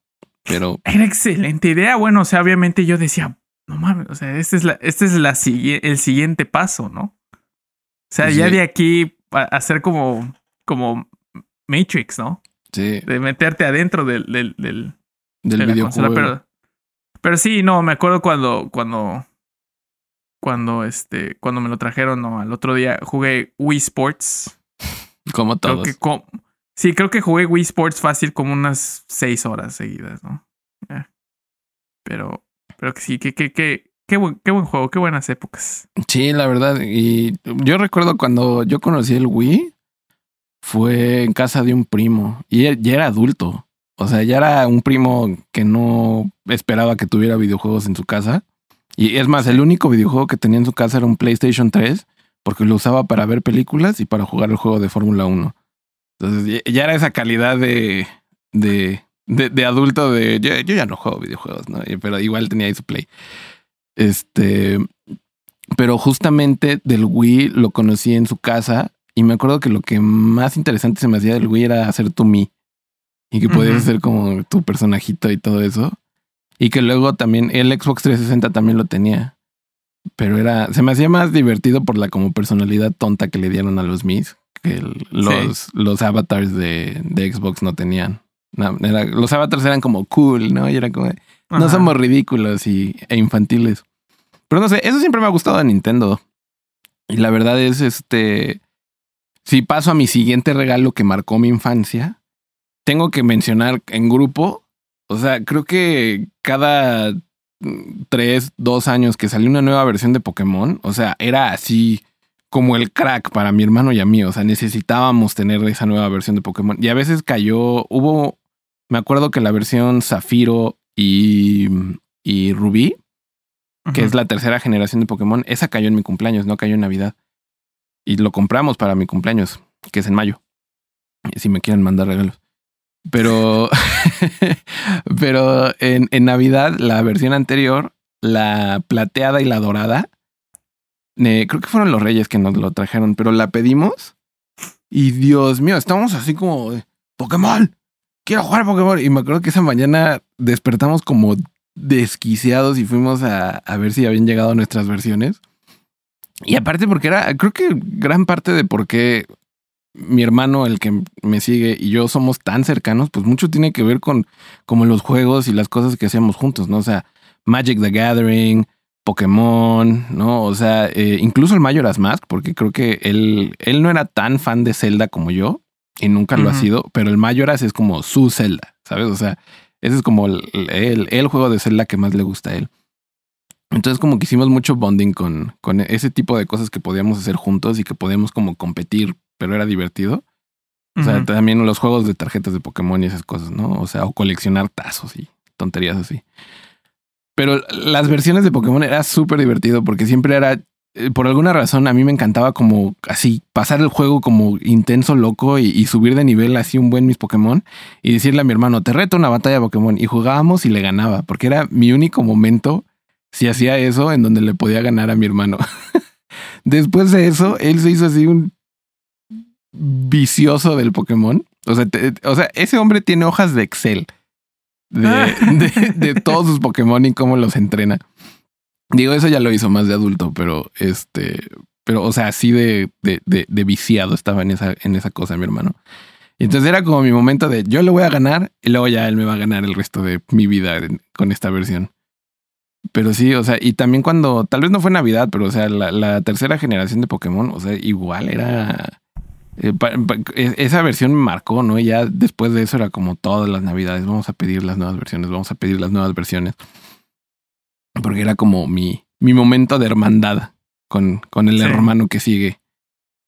Pero Era excelente idea. Bueno, o sea, obviamente yo decía, no mames, o sea, este es, la, este es la, el siguiente paso, ¿no? O sea, Sí. ya de aquí a hacer como, como Matrix, ¿no? sí, De meterte adentro del, del, del, del de la consola. videojuego. Pero, pero sí, no, me acuerdo cuando, cuando, cuando, este, cuando me lo trajeron, no, al otro día jugué Wii Sports. Como Creo todos. que com- sí, creo que jugué Wii Sports fácil como unas seis horas seguidas, ¿no? Pero, pero que sí, que, que, que, qué buen, qué buen juego, qué buenas épocas. Sí, la verdad. Y yo recuerdo cuando yo conocí el Wii, fue en casa de un primo. Y él ya era adulto. O sea, ya era un primo que no esperaba que tuviera videojuegos en su casa. Y es más, el único videojuego que tenía en su casa era un PlayStation 3, porque lo usaba para ver películas y para jugar el juego de Fórmula 1. Entonces ya- era esa calidad de, de, de, de adulto de yo, yo ya no juego videojuegos, ¿no? Pero igual tenía ahí su play. Este, pero justamente del Wii lo conocí en su casa y me acuerdo que lo que más interesante se me hacía del Wii era hacer tu Mi y que podías Ujú. hacer como tu personajito y todo eso. Y que luego también el Xbox 360 también lo tenía. Pero era, se me hacía más divertido por la como personalidad tonta que le dieron a los Mis que el- los, los avatars de, de Xbox no tenían. No, era- los avatars eran como cool, ¿no? Y era como, no somos ridículos y, e infantiles. Pero no sé, eso siempre me ha gustado de Nintendo. Y la verdad es, este, si paso a mi siguiente regalo que marcó mi infancia, tengo que mencionar en grupo, o sea, creo que cada mm, tres, dos años que salió una nueva versión de Pokémon, o sea, era así como el crack para mi hermano y a mí, o sea, necesitábamos tener esa nueva versión de Pokémon. Y a veces cayó, hubo, me acuerdo que la versión Zafiro y, y Rubí, que es la tercera generación de Pokémon, esa cayó en mi cumpleaños, no cayó en Navidad. Y lo compramos para mi cumpleaños, que es en mayo. Si me quieren mandar regalos. Pero, pero en, en Navidad, la versión anterior, la plateada y la dorada, creo que fueron los reyes que nos lo trajeron, pero la pedimos. Y Dios mío, estamos así como Pokémon, quiero jugar Pokémon. Y me acuerdo que esa mañana despertamos como desquiciados y fuimos a, a ver si habían llegado nuestras versiones. Y aparte porque era, creo que gran parte de por qué mi hermano, el que me sigue y yo somos tan cercanos, pues mucho tiene que ver con como los juegos y las cosas que hacíamos juntos, ¿no? O sea, Magic the Gathering, Pokémon, ¿no? O sea, eh, incluso el Majora's Mask, porque creo que él, él no era tan fan de Zelda como yo y nunca lo ha sido, pero el Majora's es como su Zelda, ¿sabes? O sea, ese es como el, el, el juego de Zelda que más le gusta a él. Entonces como que hicimos mucho bonding con, con ese tipo de cosas que podíamos hacer juntos y que podíamos como competir, pero era divertido. O sea, también los juegos de tarjetas de Pokémon y esas cosas, ¿no? O sea, o coleccionar tazos y tonterías así. Pero las versiones de Pokémon era súper divertido porque siempre era eh, por alguna razón a mí me encantaba como así pasar el juego como intenso, loco y, y subir de nivel así un buen mis Pokémon y decirle a mi hermano, te reto una batalla de Pokémon y jugábamos y le ganaba, porque era mi único momento si hacía eso en donde le podía ganar a mi hermano. Después de eso, él se hizo así un vicioso del Pokémon. O sea, te- o sea, ese hombre tiene hojas de Excel de, de- de todos sus Pokémon y cómo los entrena. Digo, eso ya lo hizo más de adulto, pero este, pero, o sea, así de, de, viciado estaba en esa, en esa cosa, mi hermano. Y entonces era como mi momento de yo le voy a ganar y luego ya él me va a ganar el resto de mi vida con esta versión. Pero sí, o sea, y también cuando, tal vez no fue Navidad, pero o sea, la, la tercera generación de Pokémon, o sea, igual era... eh, pa- pa- e- esa versión me marcó, ¿no? Y ya después de eso era como todas las Navidades, vamos a pedir las nuevas versiones, vamos a pedir las nuevas versiones. Porque era como mi, mi momento de hermandad con, con el Sí. hermano que sigue.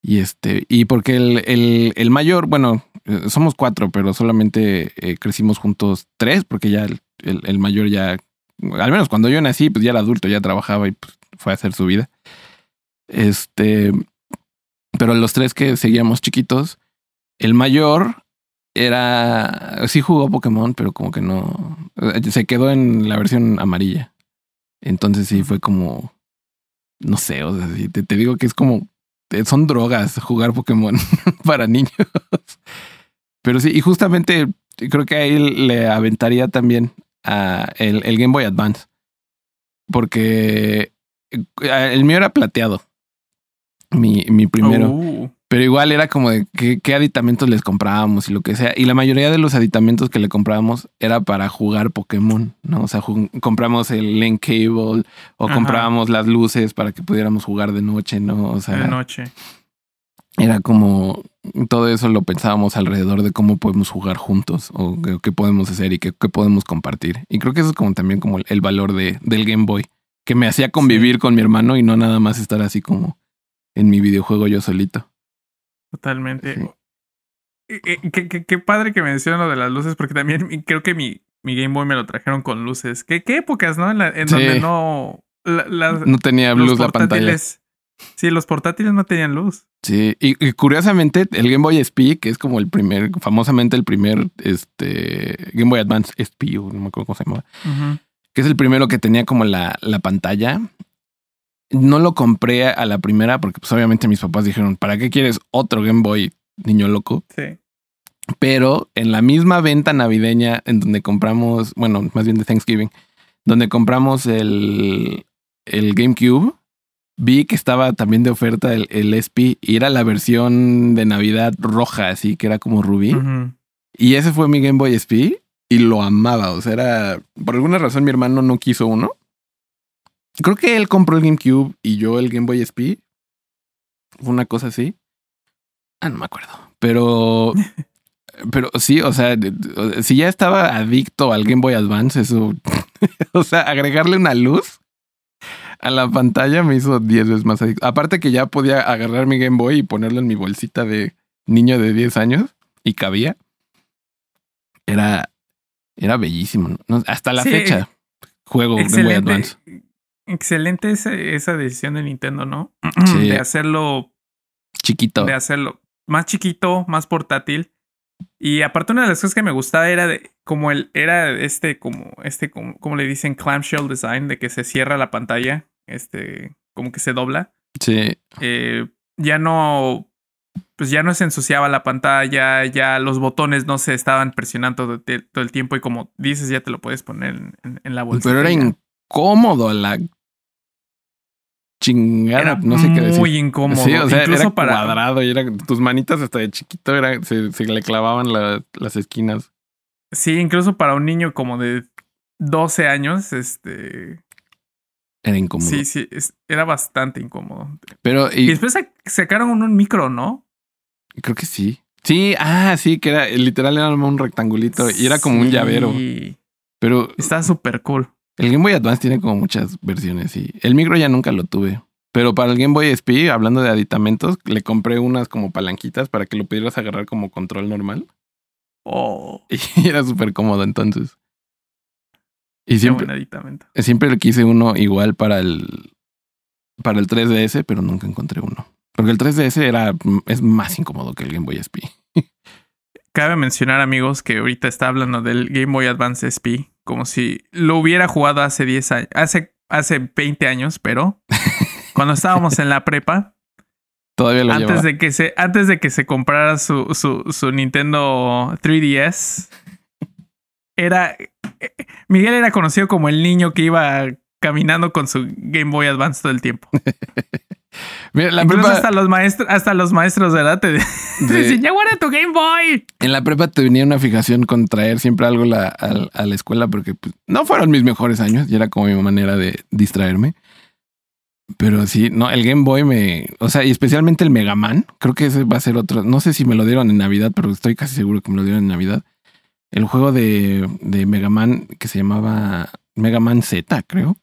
Y este, y porque el, el, el mayor, bueno, eh, somos cuatro, pero solamente eh, crecimos juntos tres, porque ya el, el- el mayor ya, al menos cuando yo nací, pues ya era adulto, ya trabajaba y pues, fue a hacer su vida. Este, pero los tres que seguíamos chiquitos, el mayor era, sí jugó Pokémon, pero como que no, se quedó en la versión amarilla. Entonces sí fue como, no sé, o sea, sí, te, te digo que es como, eh, son drogas jugar Pokémon para niños. Pero sí, y justamente creo que ahí le aventaría también a el, el Game Boy Advance. Porque eh, el mío era plateado. Mi, mi primero. Uh, Pero igual era como de qué, qué aditamentos les comprábamos y lo que sea. Y la mayoría de los aditamentos que le comprábamos era para jugar Pokémon, ¿no? O sea, compramos el link cable o Ajá. comprábamos las luces para que pudiéramos jugar de noche, ¿no? O sea, de noche. era como todo eso lo pensábamos alrededor de cómo podemos jugar juntos o qué, qué podemos hacer y qué, qué podemos compartir. Y creo que eso es como también como el, el valor de, del Game Boy, que me hacía convivir con mi hermano y no nada más estar así como en mi videojuego yo solito. Totalmente. Sí. Eh, Qué, qué- qué padre que mencionan lo de las luces, porque también creo que mi, mi Game Boy me lo trajeron con luces. ¿Qué, qué épocas, no? En, la- en Sí. donde no. la- las- No tenía luz la pantalla. portátiles- Sí, los portátiles no tenían luz. Sí, y, y curiosamente el Game Boy SP, que es como el primer, famosamente el primer este Game Boy Advance SP, o no me acuerdo cómo se llama, Ujú. que es el primero que tenía como la, la pantalla. No lo compré a la primera porque pues obviamente mis papás dijeron, ¿para qué quieres otro Game Boy, niño loco? Sí. Pero en la misma venta navideña en donde compramos, bueno, más bien de Thanksgiving, donde compramos el, el GameCube, vi que estaba también de oferta el, el SP y era la versión de Navidad roja, así que era como rubí. Y ese fue mi Game Boy SP y lo amaba. O sea, era por alguna razón mi hermano no quiso uno. Creo que él compró el GameCube y yo el Game Boy SP. Fue una cosa así. Ah, no me acuerdo. Pero, pero sí, o sea, si ya estaba adicto al Game Boy Advance, eso, o sea, agregarle una luz a la pantalla me hizo 10 veces más adicto. Aparte que ya podía agarrar mi Game Boy y ponerlo en mi bolsita de niño de 10 años y cabía. Era, era bellísimo. hasta la Sí, fecha juego Game Boy. Advance. Excelente esa, esa decisión de Nintendo, ¿no? Sí. De hacerlo Chiquito. de hacerlo más chiquito, más portátil. Y aparte una de las cosas que me gustaba era de como el era este como este como, como le dicen clamshell design de que se cierra la pantalla, este como que se dobla. Sí. Eh, ya no pues ya no se ensuciaba la pantalla, ya los botones no se estaban presionando todo, el- todo el tiempo y como dices ya te lo puedes poner en, la bolsa. Pero era incómodo a la chingada. Era no sé qué decir. muy incómodo. Sí, o sea, Incluso era para cuadrado y era tus manitas hasta de chiquito era, se, se le clavaban la- las esquinas. Sí, incluso para un niño como de 12 años, este Era incómodo. Sí, sí, es- era bastante incómodo. Pero Y y, después sac- sacaron un, un micro, ¿no? creo que sí. Sí, ah, sí, que era literal era un rectangulito y era como un llavero. Pero Está súper cool. El Game Boy Advance tiene como muchas versiones y el micro ya nunca lo tuve. Pero para el Game Boy SP, hablando de aditamentos, le compré unas como palanquitas para que lo pudieras agarrar como control normal. Oh, Y era súper cómodo entonces. Y qué siempre, buen aditamento. siempre le quise uno igual para el para el 3DS, pero nunca encontré uno. Porque el 3DS era, es más incómodo que el Game Boy SP. Cabe mencionar, amigos, que ahorita está hablando del Game Boy Advance SP como si lo hubiera jugado hace 10 años, hace, hace 20 años, pero cuando estábamos en la prepa, Todavía lo antes llevaba. de que se antes de que se comprara su, su, su Nintendo 3DS era eh, Miguel era conocido como el niño que iba caminando con su Game Boy Advance todo el tiempo. Mira, la Incluso prepa- hasta los maestros hasta los maestros de edad te, decían, "Ya guarda tu Game Boy." en la prepa te venía una fijación con traer siempre algo la- al- a, la escuela porque pues, no fueron mis mejores años y era como mi manera de distraerme. Pero sí, no, el Game Boy me, o sea, y especialmente el Mega Man, creo que ese va a ser otro, no sé si me lo dieron en Navidad, pero estoy casi seguro que me lo dieron en Navidad. El juego de, de Mega Man que se llamaba Mega Man Z, creo.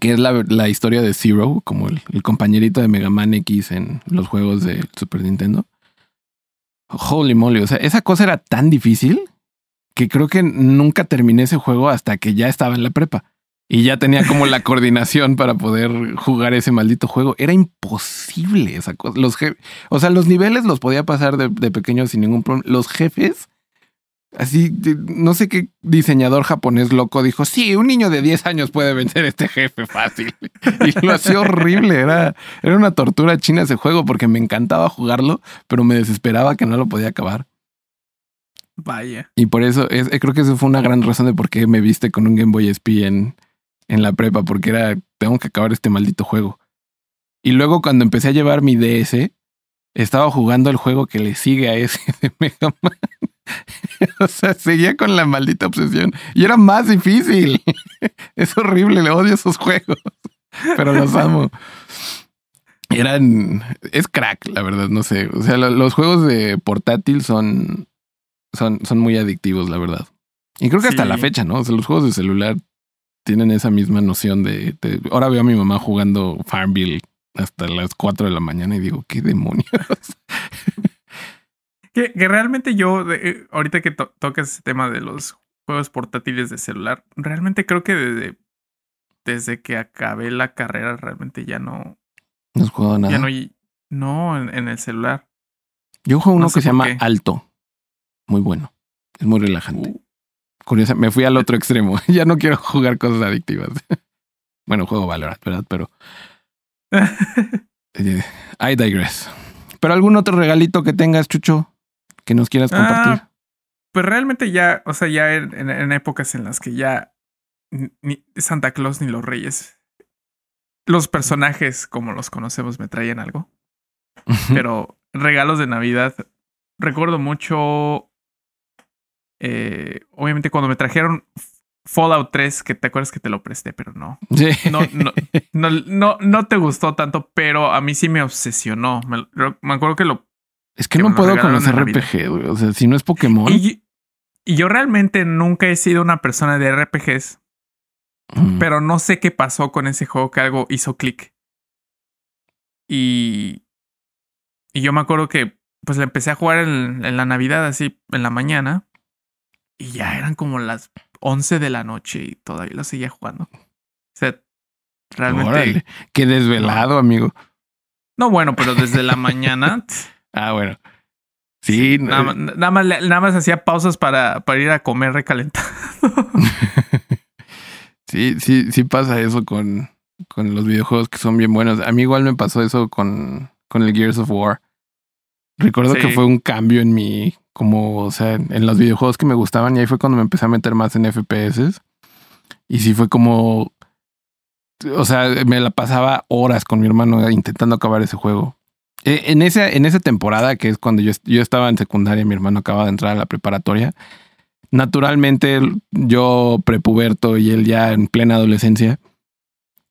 Que es la, la historia de Zero, como el, el compañerito de Mega Man X en los juegos de Super Nintendo. Holy moly, o sea, esa cosa era tan difícil que creo que nunca terminé ese juego hasta que ya estaba en la prepa. Y ya tenía como la coordinación para poder jugar ese maldito juego. Era imposible esa cosa. Los o sea, los niveles los podía pasar de, de pequeño sin ningún problema. Los jefes, así, no sé qué diseñador japonés loco dijo, sí, un niño de 10 años puede vencer a este jefe fácil. Y lo hacía horrible. Era, era una tortura china ese juego porque me encantaba jugarlo, pero me desesperaba que no lo podía acabar. Vaya. Y por eso, es, creo que eso fue una gran razón de por qué me viste con un Game Boy SP en, en la prepa, porque era, tengo que acabar este maldito juego. Y luego cuando empecé a llevar mi DS, estaba jugando el juego que le sigue a ese de Mega Man. o sea, seguía con la maldita obsesión. Y era más difícil. es horrible, le odio esos juegos. Pero los amo. Eran... Es crack, la verdad, no sé. O sea, lo- los juegos de portátil son son, son muy adictivos, la verdad. Y creo que hasta la fecha, ¿no? O sea, los juegos de celular tienen esa misma noción de, de- Ahora veo a mi mamá jugando Farmville hasta las 4 de la mañana y digo, ¿qué demonios? Que, que realmente yo, de- eh, ahorita que to- tocas ese tema de los juegos portátiles de celular, realmente creo que desde, desde que acabé la carrera realmente ya no, No has jugado nada. ya no, en, en el celular. Yo juego uno no sé que se llama qué. Alto. Muy bueno. Es muy relajante. Uh, Curiosa, me fui al otro extremo. ya no quiero jugar cosas adictivas. bueno, juego Valorant, ¿verdad? Pero eh, I digress. ¿Pero algún otro regalito que tengas, Chucho? Que nos quieras compartir. Ah, pues realmente ya, o sea, ya en, épocas en las que ya ni- Santa Claus ni los Reyes, los personajes como los conocemos me traían algo. pero regalos de Navidad. Recuerdo mucho. eh, obviamente, cuando me trajeron Fallout 3, que te acuerdas que te lo presté, pero no. Sí. No, no, no, no, no te gustó tanto, pero a mí sí me obsesionó. Me acuerdo que lo. Es que que no puedo con los. RPG, güey. O sea, si no es Pokémon. Y, y yo realmente nunca he sido una persona de RPGs, mm, pero no sé qué pasó con ese juego que algo hizo clic. Y. Y yo me acuerdo que pues le empecé a jugar en, en la Navidad así en la mañana. Y ya eran como las 11 de la noche y todavía lo seguía jugando. O sea, realmente. órale, Qué desvelado, amigo. No, bueno, pero desde la mañana. Ah, bueno. Sí, no- nada, más- nada más, le- nada más hacía pausas para, para ir a comer recalentado. sí, sí, sí pasa eso con, con los videojuegos que son bien buenos. A mí igual me pasó eso con, con el Gears of War. Recuerdo Sí. que fue un cambio en mi, como, o sea, en los videojuegos que me gustaban y ahí fue cuando me empecé a meter más en FPS. Y sí fue como, o sea, me la pasaba horas con mi hermano intentando acabar ese juego. Eh, En esa, en esa temporada, que es cuando yo, yo estaba en secundaria, mi hermano acaba de entrar a la preparatoria. Naturalmente, yo prepuberto y él ya en plena adolescencia,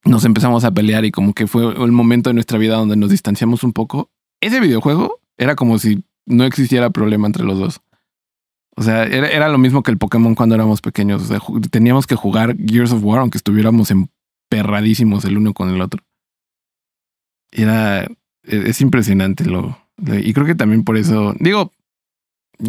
nos empezamos a pelear y como que fue el momento de nuestra vida donde nos distanciamos un poco. Ese videojuego era como si no existiera problema entre los dos. O sea, era, era lo mismo que el Pokémon cuando éramos pequeños. O sea, teníamos que jugar Gears of War aunque estuviéramos emperradísimos el uno con el otro. Era, e- es impresionante lo, y creo que también por eso, digo,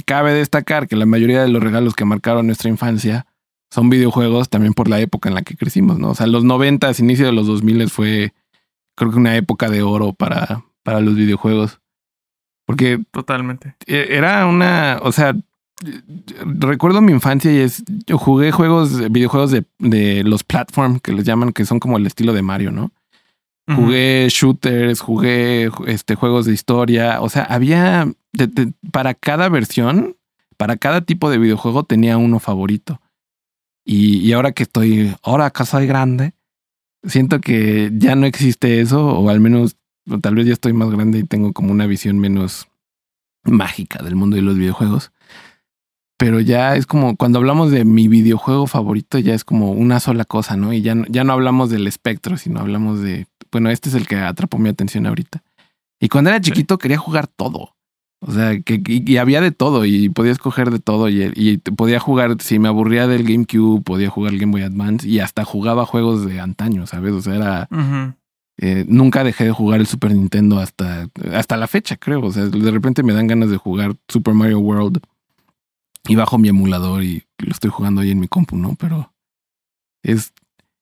cabe destacar que la mayoría de los regalos que marcaron nuestra infancia son videojuegos también por la época en la que crecimos, ¿no? O sea, los noventas, inicio de los 2000 fue creo que una época de oro para, para los videojuegos. Porque Totalmente. e- era una, o sea, recuerdo mi infancia y es, yo jugué juegos, videojuegos de, de los platform que les llaman, que son como el estilo de Mario, ¿no? Jugué shooters, jugué este, juegos de historia. O sea, había para cada versión, para cada tipo de videojuego tenía uno favorito. Y, y ahora que estoy, ahora que soy grande, siento que ya no existe eso, o al menos tal vez ya estoy más grande y tengo como una visión menos mágica del mundo de los videojuegos. Pero ya es como cuando hablamos de mi videojuego favorito, ya es como una sola cosa, ¿no? Y ya, no- ya no hablamos del espectro, sino hablamos de, bueno, este es el que atrapó mi atención ahorita. Y cuando era chiquito quería jugar todo. O sea, que, y, y había de todo y podía escoger de todo y, podía jugar, si me aburría del GameCube, podía jugar el Game Boy Advance y hasta jugaba juegos de antaño, ¿sabes? O sea, era, eh, nunca dejé de jugar el Super Nintendo hasta, hasta la fecha, creo. O sea, de repente me dan ganas de jugar Super Mario World y bajo mi emulador y lo estoy jugando ahí en mi compu, ¿no? Pero es,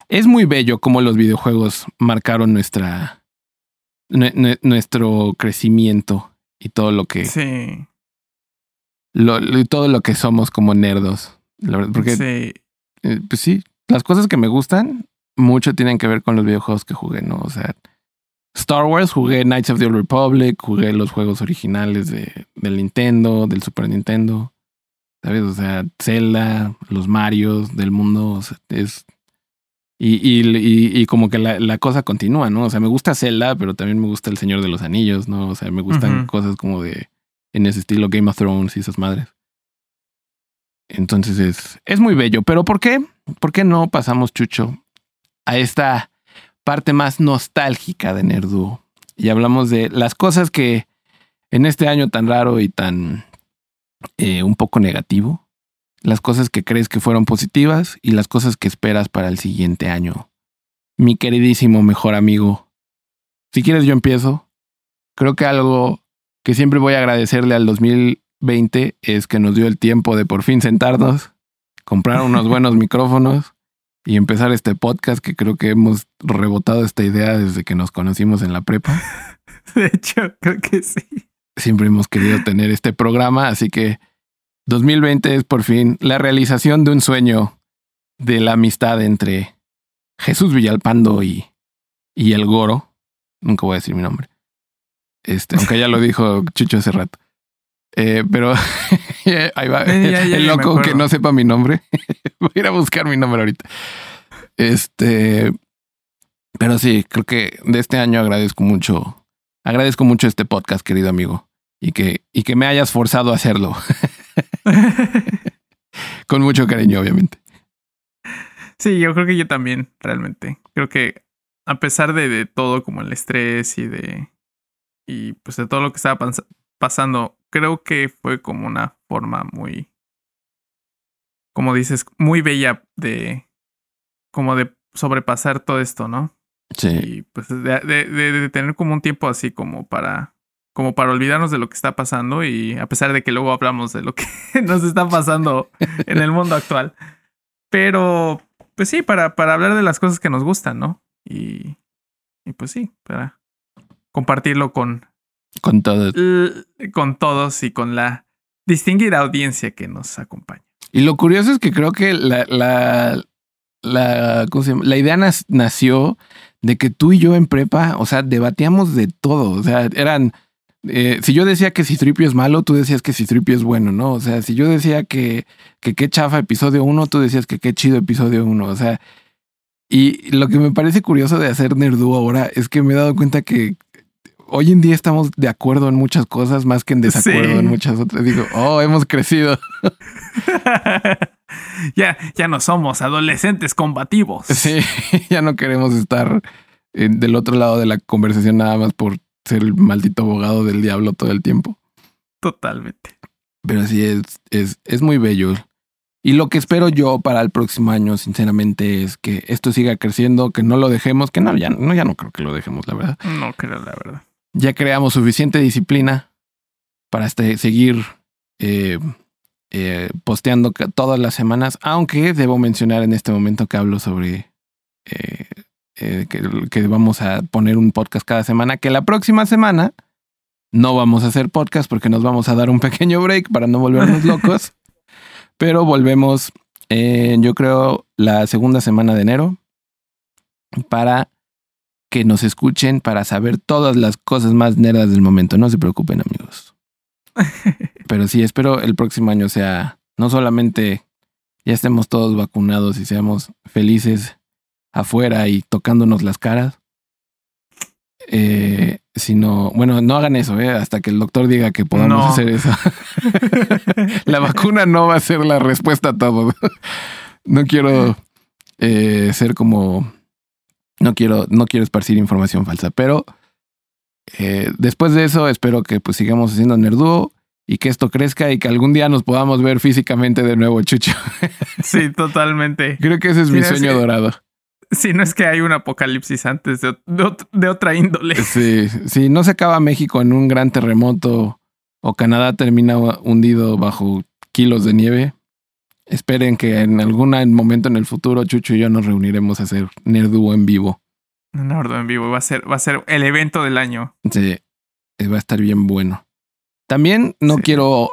es muy bello cómo los videojuegos marcaron nuestra, nue- nue- nuestro crecimiento y todo lo que, Sí. lo, lo- todo lo que somos como nerdos. La verdad, porque sí. eh, pues sí, las cosas que me gustan mucho tienen que ver con los videojuegos que jugué, ¿no? O sea, Star Wars, jugué Knights of the Old Republic, jugué los juegos originales de, del Nintendo, del Super Nintendo, ¿sabes? O sea, Zelda, los Marios del mundo, o sea, es... Y, y, y, y como que la, la cosa continúa, ¿no? O sea, me gusta Zelda, pero también me gusta El Señor de los Anillos, ¿no? O sea, me gustan cosas como de... En ese estilo Game of Thrones y esas madres. Entonces es, es muy bello. Pero ¿por qué? ¿Por qué no pasamos, Chucho, a esta parte más nostálgica de Nerdu? Y hablamos de las cosas que en este año tan raro y tan eh, un poco negativo, las cosas que crees que fueron positivas y las cosas que esperas para el siguiente año. Mi queridísimo mejor amigo, si quieres yo empiezo. Creo que algo que siempre voy a agradecerle al 2020 es que nos dio el tiempo de por fin sentarnos, comprar unos buenos micrófonos y empezar este podcast que creo que hemos rebotado esta idea desde que nos conocimos en la prepa. De hecho, creo que sí. Siempre hemos querido tener este programa, así que 2020 es por fin la realización de un sueño de la amistad entre Jesús Villalpando y, y el Goro. Nunca voy a decir mi nombre. Este, aunque ya lo dijo Chucho hace rato. Eh, pero ahí va. Ya, ya, el loco que no sepa mi nombre. voy a ir a buscar mi nombre ahorita. Este, pero sí, creo que de este año agradezco mucho, agradezco mucho este podcast, querido amigo, y que, y que me hayas forzado a hacerlo. Con mucho cariño, obviamente. Sí, yo creo que yo también, realmente. Creo que a pesar de, de todo, como el estrés y de. Y pues de todo lo que estaba pasando, creo que fue como una forma muy. Como dices, muy bella de. Como de sobrepasar todo esto, ¿no? Sí, Y pues de, de- de- de tener como un tiempo así como para. Como para olvidarnos de lo que está pasando y a pesar de que luego hablamos de lo que nos está pasando en el mundo actual. Pero, pues sí, para, para hablar de las cosas que nos gustan, ¿no? Y, y pues sí, para compartirlo con, con todo. l- con todos y con la distinguida audiencia que nos acompaña. Y lo curioso es que creo que la, la, la, ¿cómo se llama? la idea nació de que tú y yo en prepa, o sea, debatíamos de todo. O sea, eran. eh, si yo decía que Citripio es malo, tú decías que Citripio es bueno, ¿no? O sea, si yo decía que que qué chafa episodio 1, tú decías que qué chido episodio 1. O sea, y lo que me parece curioso de hacer Nerdu ahora es que me he dado cuenta que hoy en día estamos de acuerdo en muchas cosas más que en desacuerdo Sí. en muchas otras. Digo, oh, hemos crecido. ya, ya no somos adolescentes combativos. Sí, ya no queremos estar eh, del otro lado de la conversación nada más por ser el maldito abogado del diablo todo el tiempo. Totalmente. Pero sí, es, es, es muy bello. Y lo que espero yo para el próximo año, sinceramente, es que esto siga creciendo, que no lo dejemos, que no, ya no, ya no creo que lo dejemos, la verdad. No creo, la verdad. Ya creamos suficiente disciplina para este, seguir eh, eh, posteando todas las semanas, aunque debo mencionar en este momento que hablo sobre eh, eh, que, que vamos a poner un podcast cada semana, que la próxima semana no vamos a hacer podcast porque nos vamos a dar un pequeño break para no volvernos locos. Pero volvemos, yo creo, la segunda semana de enero para que nos escuchen, para saber todas las cosas más nerdas del momento. No se preocupen, amigos. Pero sí, espero el próximo año sea no solamente ya estemos todos vacunados y seamos felices afuera y tocándonos las caras, eh, sino, bueno, no hagan eso, eh, hasta que el doctor diga que podamos No. hacer eso. la vacuna no va a ser la respuesta a todo. no quiero eh, ser como, no quiero, no quiero esparcir información falsa, pero eh, después de eso espero que pues sigamos haciendo Nerduo y que esto crezca y que algún día nos podamos ver físicamente de nuevo, Chucho. Sí, totalmente. Creo que ese es mi sueño que- dorado. Si no es que hay un apocalipsis antes de, de ot- de otra índole. Sí, si no se acaba México en un gran terremoto o Canadá termina hundido bajo kilos de nieve, esperen que en algún momento en el futuro Chucho y yo nos reuniremos a hacer Nerduo en vivo. Orden en vivo. Va a ser, va a ser el evento del año. Sí, va a estar bien bueno. También no Sí. quiero,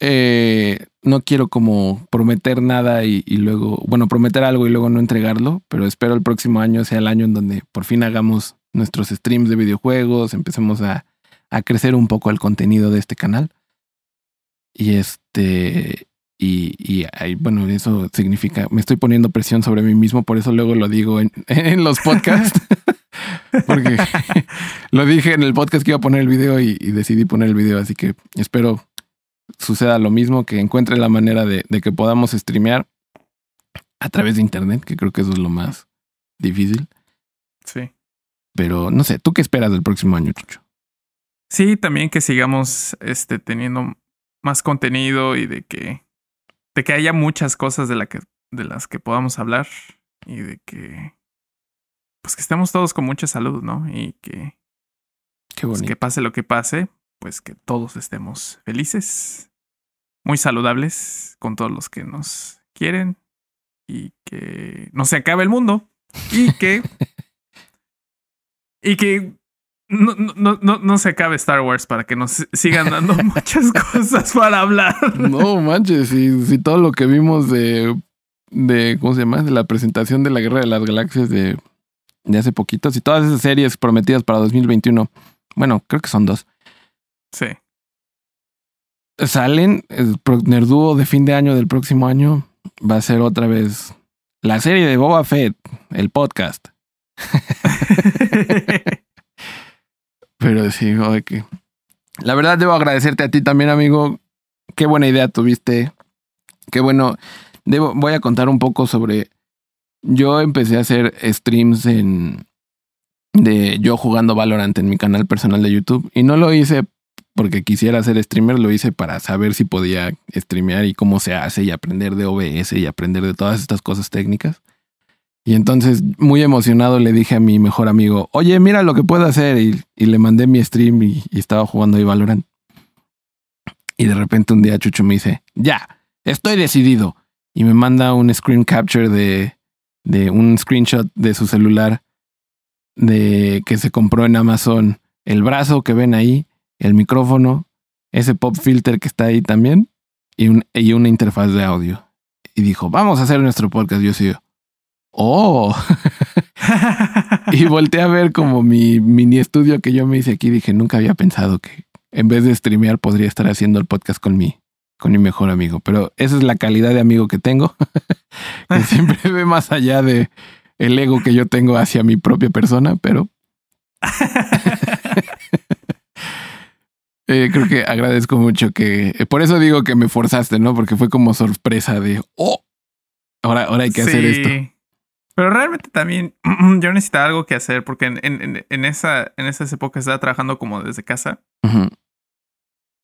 eh, no quiero como prometer nada y, y luego, bueno, prometer algo y luego no entregarlo, pero espero el próximo año sea el año en donde por fin hagamos nuestros streams de videojuegos, empecemos a, a crecer un poco el contenido de este canal. Y este, y, y bueno, eso significa, me estoy poniendo presión sobre mí mismo, por eso luego lo digo en, en los podcasts. Porque lo dije en el podcast que iba a poner el video y, y decidí poner el video, así que espero suceda lo mismo, que encuentre la manera de, de que podamos streamear a través de internet, que creo que eso es lo más difícil. Sí. Pero no sé, ¿tú qué esperas del próximo año, Chucho? Sí, también que sigamos este, teniendo más contenido y de que, de que haya muchas cosas de, la que, de las que podamos hablar y de que, pues que estemos todos con mucha salud, ¿no? Y que, Qué pues, que pase lo que pase, pues que todos estemos felices, muy saludables con todos los que nos quieren y que no se acabe el mundo y que y que no, no, no, no se acabe Star Wars para que nos sigan dando muchas cosas para hablar. No manches, si, si todo lo que vimos de, de, ¿cómo se llama? De la presentación de la Guerra de las Galaxias de, de hace poquito, si todas esas series prometidas para 2021, bueno, creo que son dos, Sí. salen, el Nerduo de fin de año del próximo año va a ser otra vez la serie de Boba Fett, el podcast. Pero sí, joder, que... La verdad debo agradecerte a ti también, amigo. Qué buena idea tuviste. Qué bueno. Debo, voy a contar un poco sobre... Yo empecé a hacer streams en... De yo jugando Valorant en mi canal personal de YouTube. Y no lo hice porque quisiera ser streamer, lo hice para saber si podía streamear y cómo se hace y aprender de OBS y aprender de todas estas cosas técnicas. Y entonces, muy emocionado, le dije a mi mejor amigo, oye, mira lo que puedo hacer. Y, le mandé mi stream y, y estaba jugando ahí Valorant. Y de repente un día Chucho me dice, ya, estoy decidido. Y me manda un screen capture de, de un screenshot de su celular de que se compró en Amazon. El brazo que ven ahí, el micrófono, ese pop filter que está ahí también y, un, y una interfaz de audio. Y dijo, vamos a hacer nuestro podcast. Yo sí, oh. y volteé a ver como mi mini estudio que yo me hice aquí. Dije, nunca había pensado que en vez de streamear podría estar haciendo el podcast con mi, con mi mejor amigo. Pero esa es la calidad de amigo que tengo, que siempre ve más allá de el ego que yo tengo hacia mi propia persona, pero eh, creo que agradezco mucho que, eh, por eso digo que me forzaste, ¿no? Porque fue como sorpresa de, oh, ahora, ahora hay que hacer esto. Pero realmente también yo necesitaba algo que hacer porque en, en, en, esa, en esas épocas estaba trabajando como desde casa. Ujú.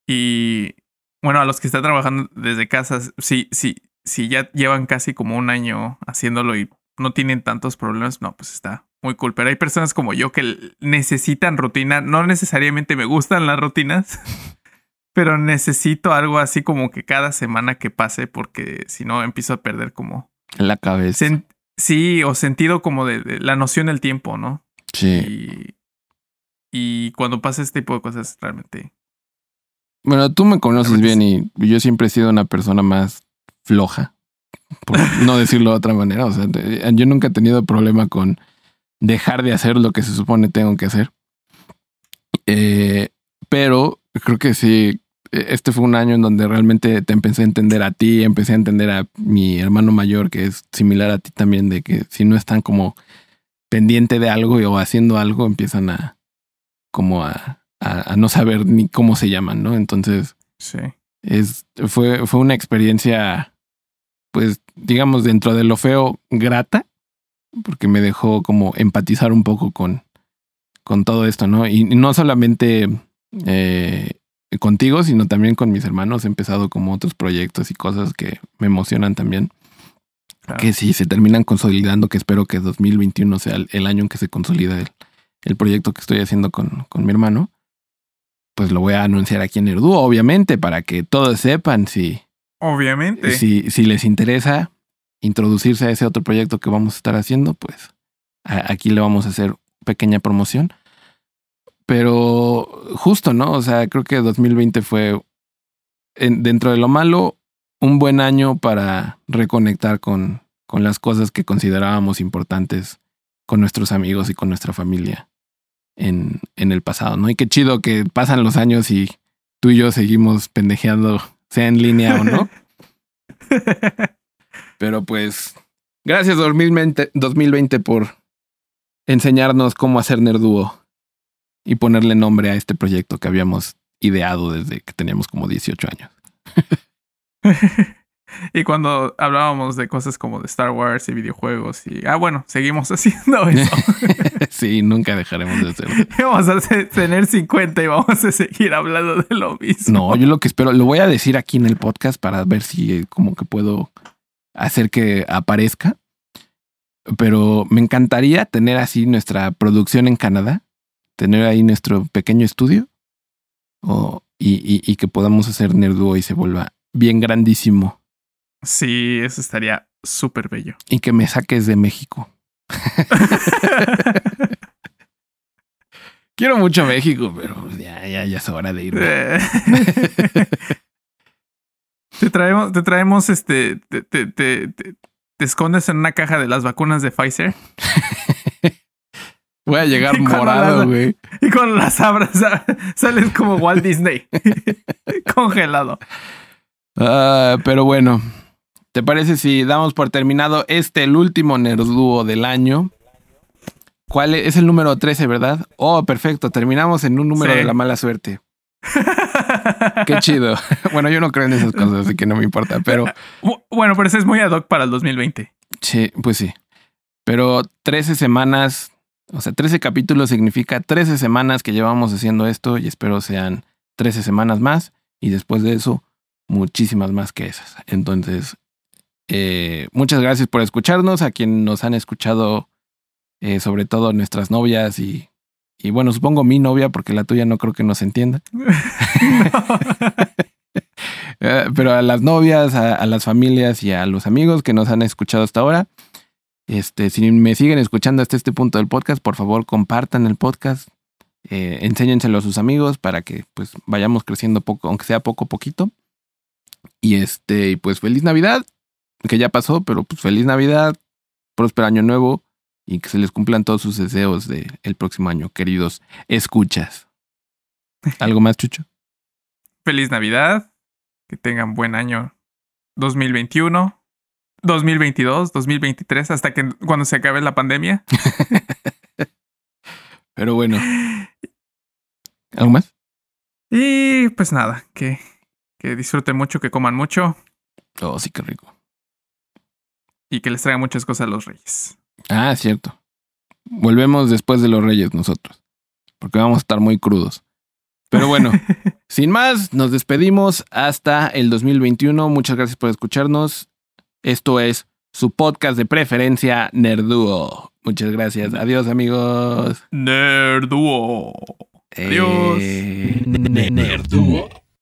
Y bueno, a los que están trabajando desde casa, si, si, si ya llevan casi como un año haciéndolo y no tienen tantos problemas, no, pues está muy cool. Pero hay personas como yo que necesitan rutina. No necesariamente me gustan las rutinas, pero necesito algo así como que cada semana que pase, porque si no empiezo a perder como la cabeza. Sí, o sentido como de, de la noción del tiempo, ¿no? Sí. Y, y cuando pasa este tipo de cosas, realmente. Bueno, tú me conoces bien y yo siempre he sido una persona más floja, por no decirlo de otra manera. O sea, yo nunca he tenido problema con dejar de hacer lo que se supone tengo que hacer. Eh, pero creo que sí, eh, este fue un año en donde realmente te empecé a entender a ti, empecé a entender a mi hermano mayor, que es similar a ti también, de que si no están como pendiente de algo o haciendo algo, empiezan a como a, a- a no saber ni cómo se llaman, ¿no? Entonces, Sí. es, fue, fue una experiencia, pues, digamos, dentro de lo feo, grata, porque me dejó como empatizar un poco con, con todo esto, ¿no? Y no solamente eh, contigo, sino también con mis hermanos. He empezado como otros proyectos y cosas que me emocionan también. Claro. Que si se terminan consolidando, que espero que 2021 sea el, el año en que se consolida el, el proyecto que estoy haciendo con, con mi hermano, pues lo voy a anunciar aquí en Erdu, obviamente, para que todos sepan si, Obviamente. si, si les interesa introducirse a ese otro proyecto que vamos a estar haciendo, pues a- aquí le vamos a hacer pequeña promoción. Pero justo, ¿no? O sea, creo que 2020 fue, en- dentro de lo malo, un buen año para reconectar con, con las cosas que considerábamos importantes con nuestros amigos y con nuestra familia en, en el pasado, ¿no? Y qué chido que pasan los años y tú y yo seguimos pendejeando, sea en línea o no. Pero pues, gracias 2020, 2020 por enseñarnos cómo hacer Nerduo y ponerle nombre a este proyecto que habíamos ideado desde que teníamos como 18 años. y cuando hablábamos de cosas como de Star Wars y videojuegos y... Ah, bueno, seguimos haciendo eso. sí, nunca dejaremos de hacerlo. vamos a tener 50 y vamos a seguir hablando de lo mismo. No, yo lo que espero, lo voy a decir aquí en el podcast para ver si eh, como que puedo hacer que aparezca. Pero me encantaría tener así nuestra producción en Canadá, tener ahí nuestro pequeño estudio o, y, y- y que podamos hacer Nerduo y se vuelva bien grandísimo Sí, eso estaría súper bello. y que me saques de México. Quiero mucho México, pero ya, ya, ya es hora de. Eh. te traemos, te traemos este, te, te, te- te- escondes en una caja de las vacunas de Pfizer Voy a llegar morado, güey. y cuando las abras sa- sales como Walt Disney congelado. Ah, pero bueno, ¿te parece si damos por terminado este, el último Nerduo del año? ¿Cuál es? Es el número 13, ¿verdad? Oh, perfecto. Terminamos en un número Sí. de la mala suerte. Qué chido. bueno, yo no creo en esas cosas, así que no me importa. Pero Bu- Bueno, pero es muy ad hoc para el 2020. sí, pues sí. Pero 13 semanas, o sea, 13 capítulos significa 13 semanas que llevamos haciendo esto y espero sean 13 semanas más y después de eso muchísimas más que esas. Entonces, eh, muchas gracias por escucharnos, a quienes nos han escuchado, eh, sobre todo nuestras novias y, y bueno, supongo mi novia, porque la tuya no creo que nos entienda. Eh, pero a las novias, a, a las familias y a los amigos que nos han escuchado hasta ahora. Este, si me siguen escuchando hasta este punto del podcast, por favor compartan el podcast, eh, enséñenselo a sus amigos para que pues vayamos creciendo poco, aunque sea poco a poquito. Y este, y pues feliz Navidad, que ya pasó, pero pues feliz Navidad, próspero año nuevo y que se les cumplan todos sus deseos del el próximo año, queridos escuchas. ¿Algo más, Chucho? Feliz Navidad. Que tengan buen año 2021, 2022, 2023, hasta que cuando se acabe la pandemia. Pero bueno, ¿algo más? Y pues nada, que, que disfruten mucho, que coman mucho Oh, sí, qué rico. Y que les traigan muchas cosas a los reyes. Ah, cierto. Volvemos después de los Reyes nosotros, porque vamos a estar muy crudos. Pero bueno, sin más, nos despedimos hasta el 2021. Muchas gracias por escucharnos. Esto es su podcast de preferencia, Nerduo. Muchas gracias. Adiós, amigos. Nerduo. Adiós. Eh, Nerduo.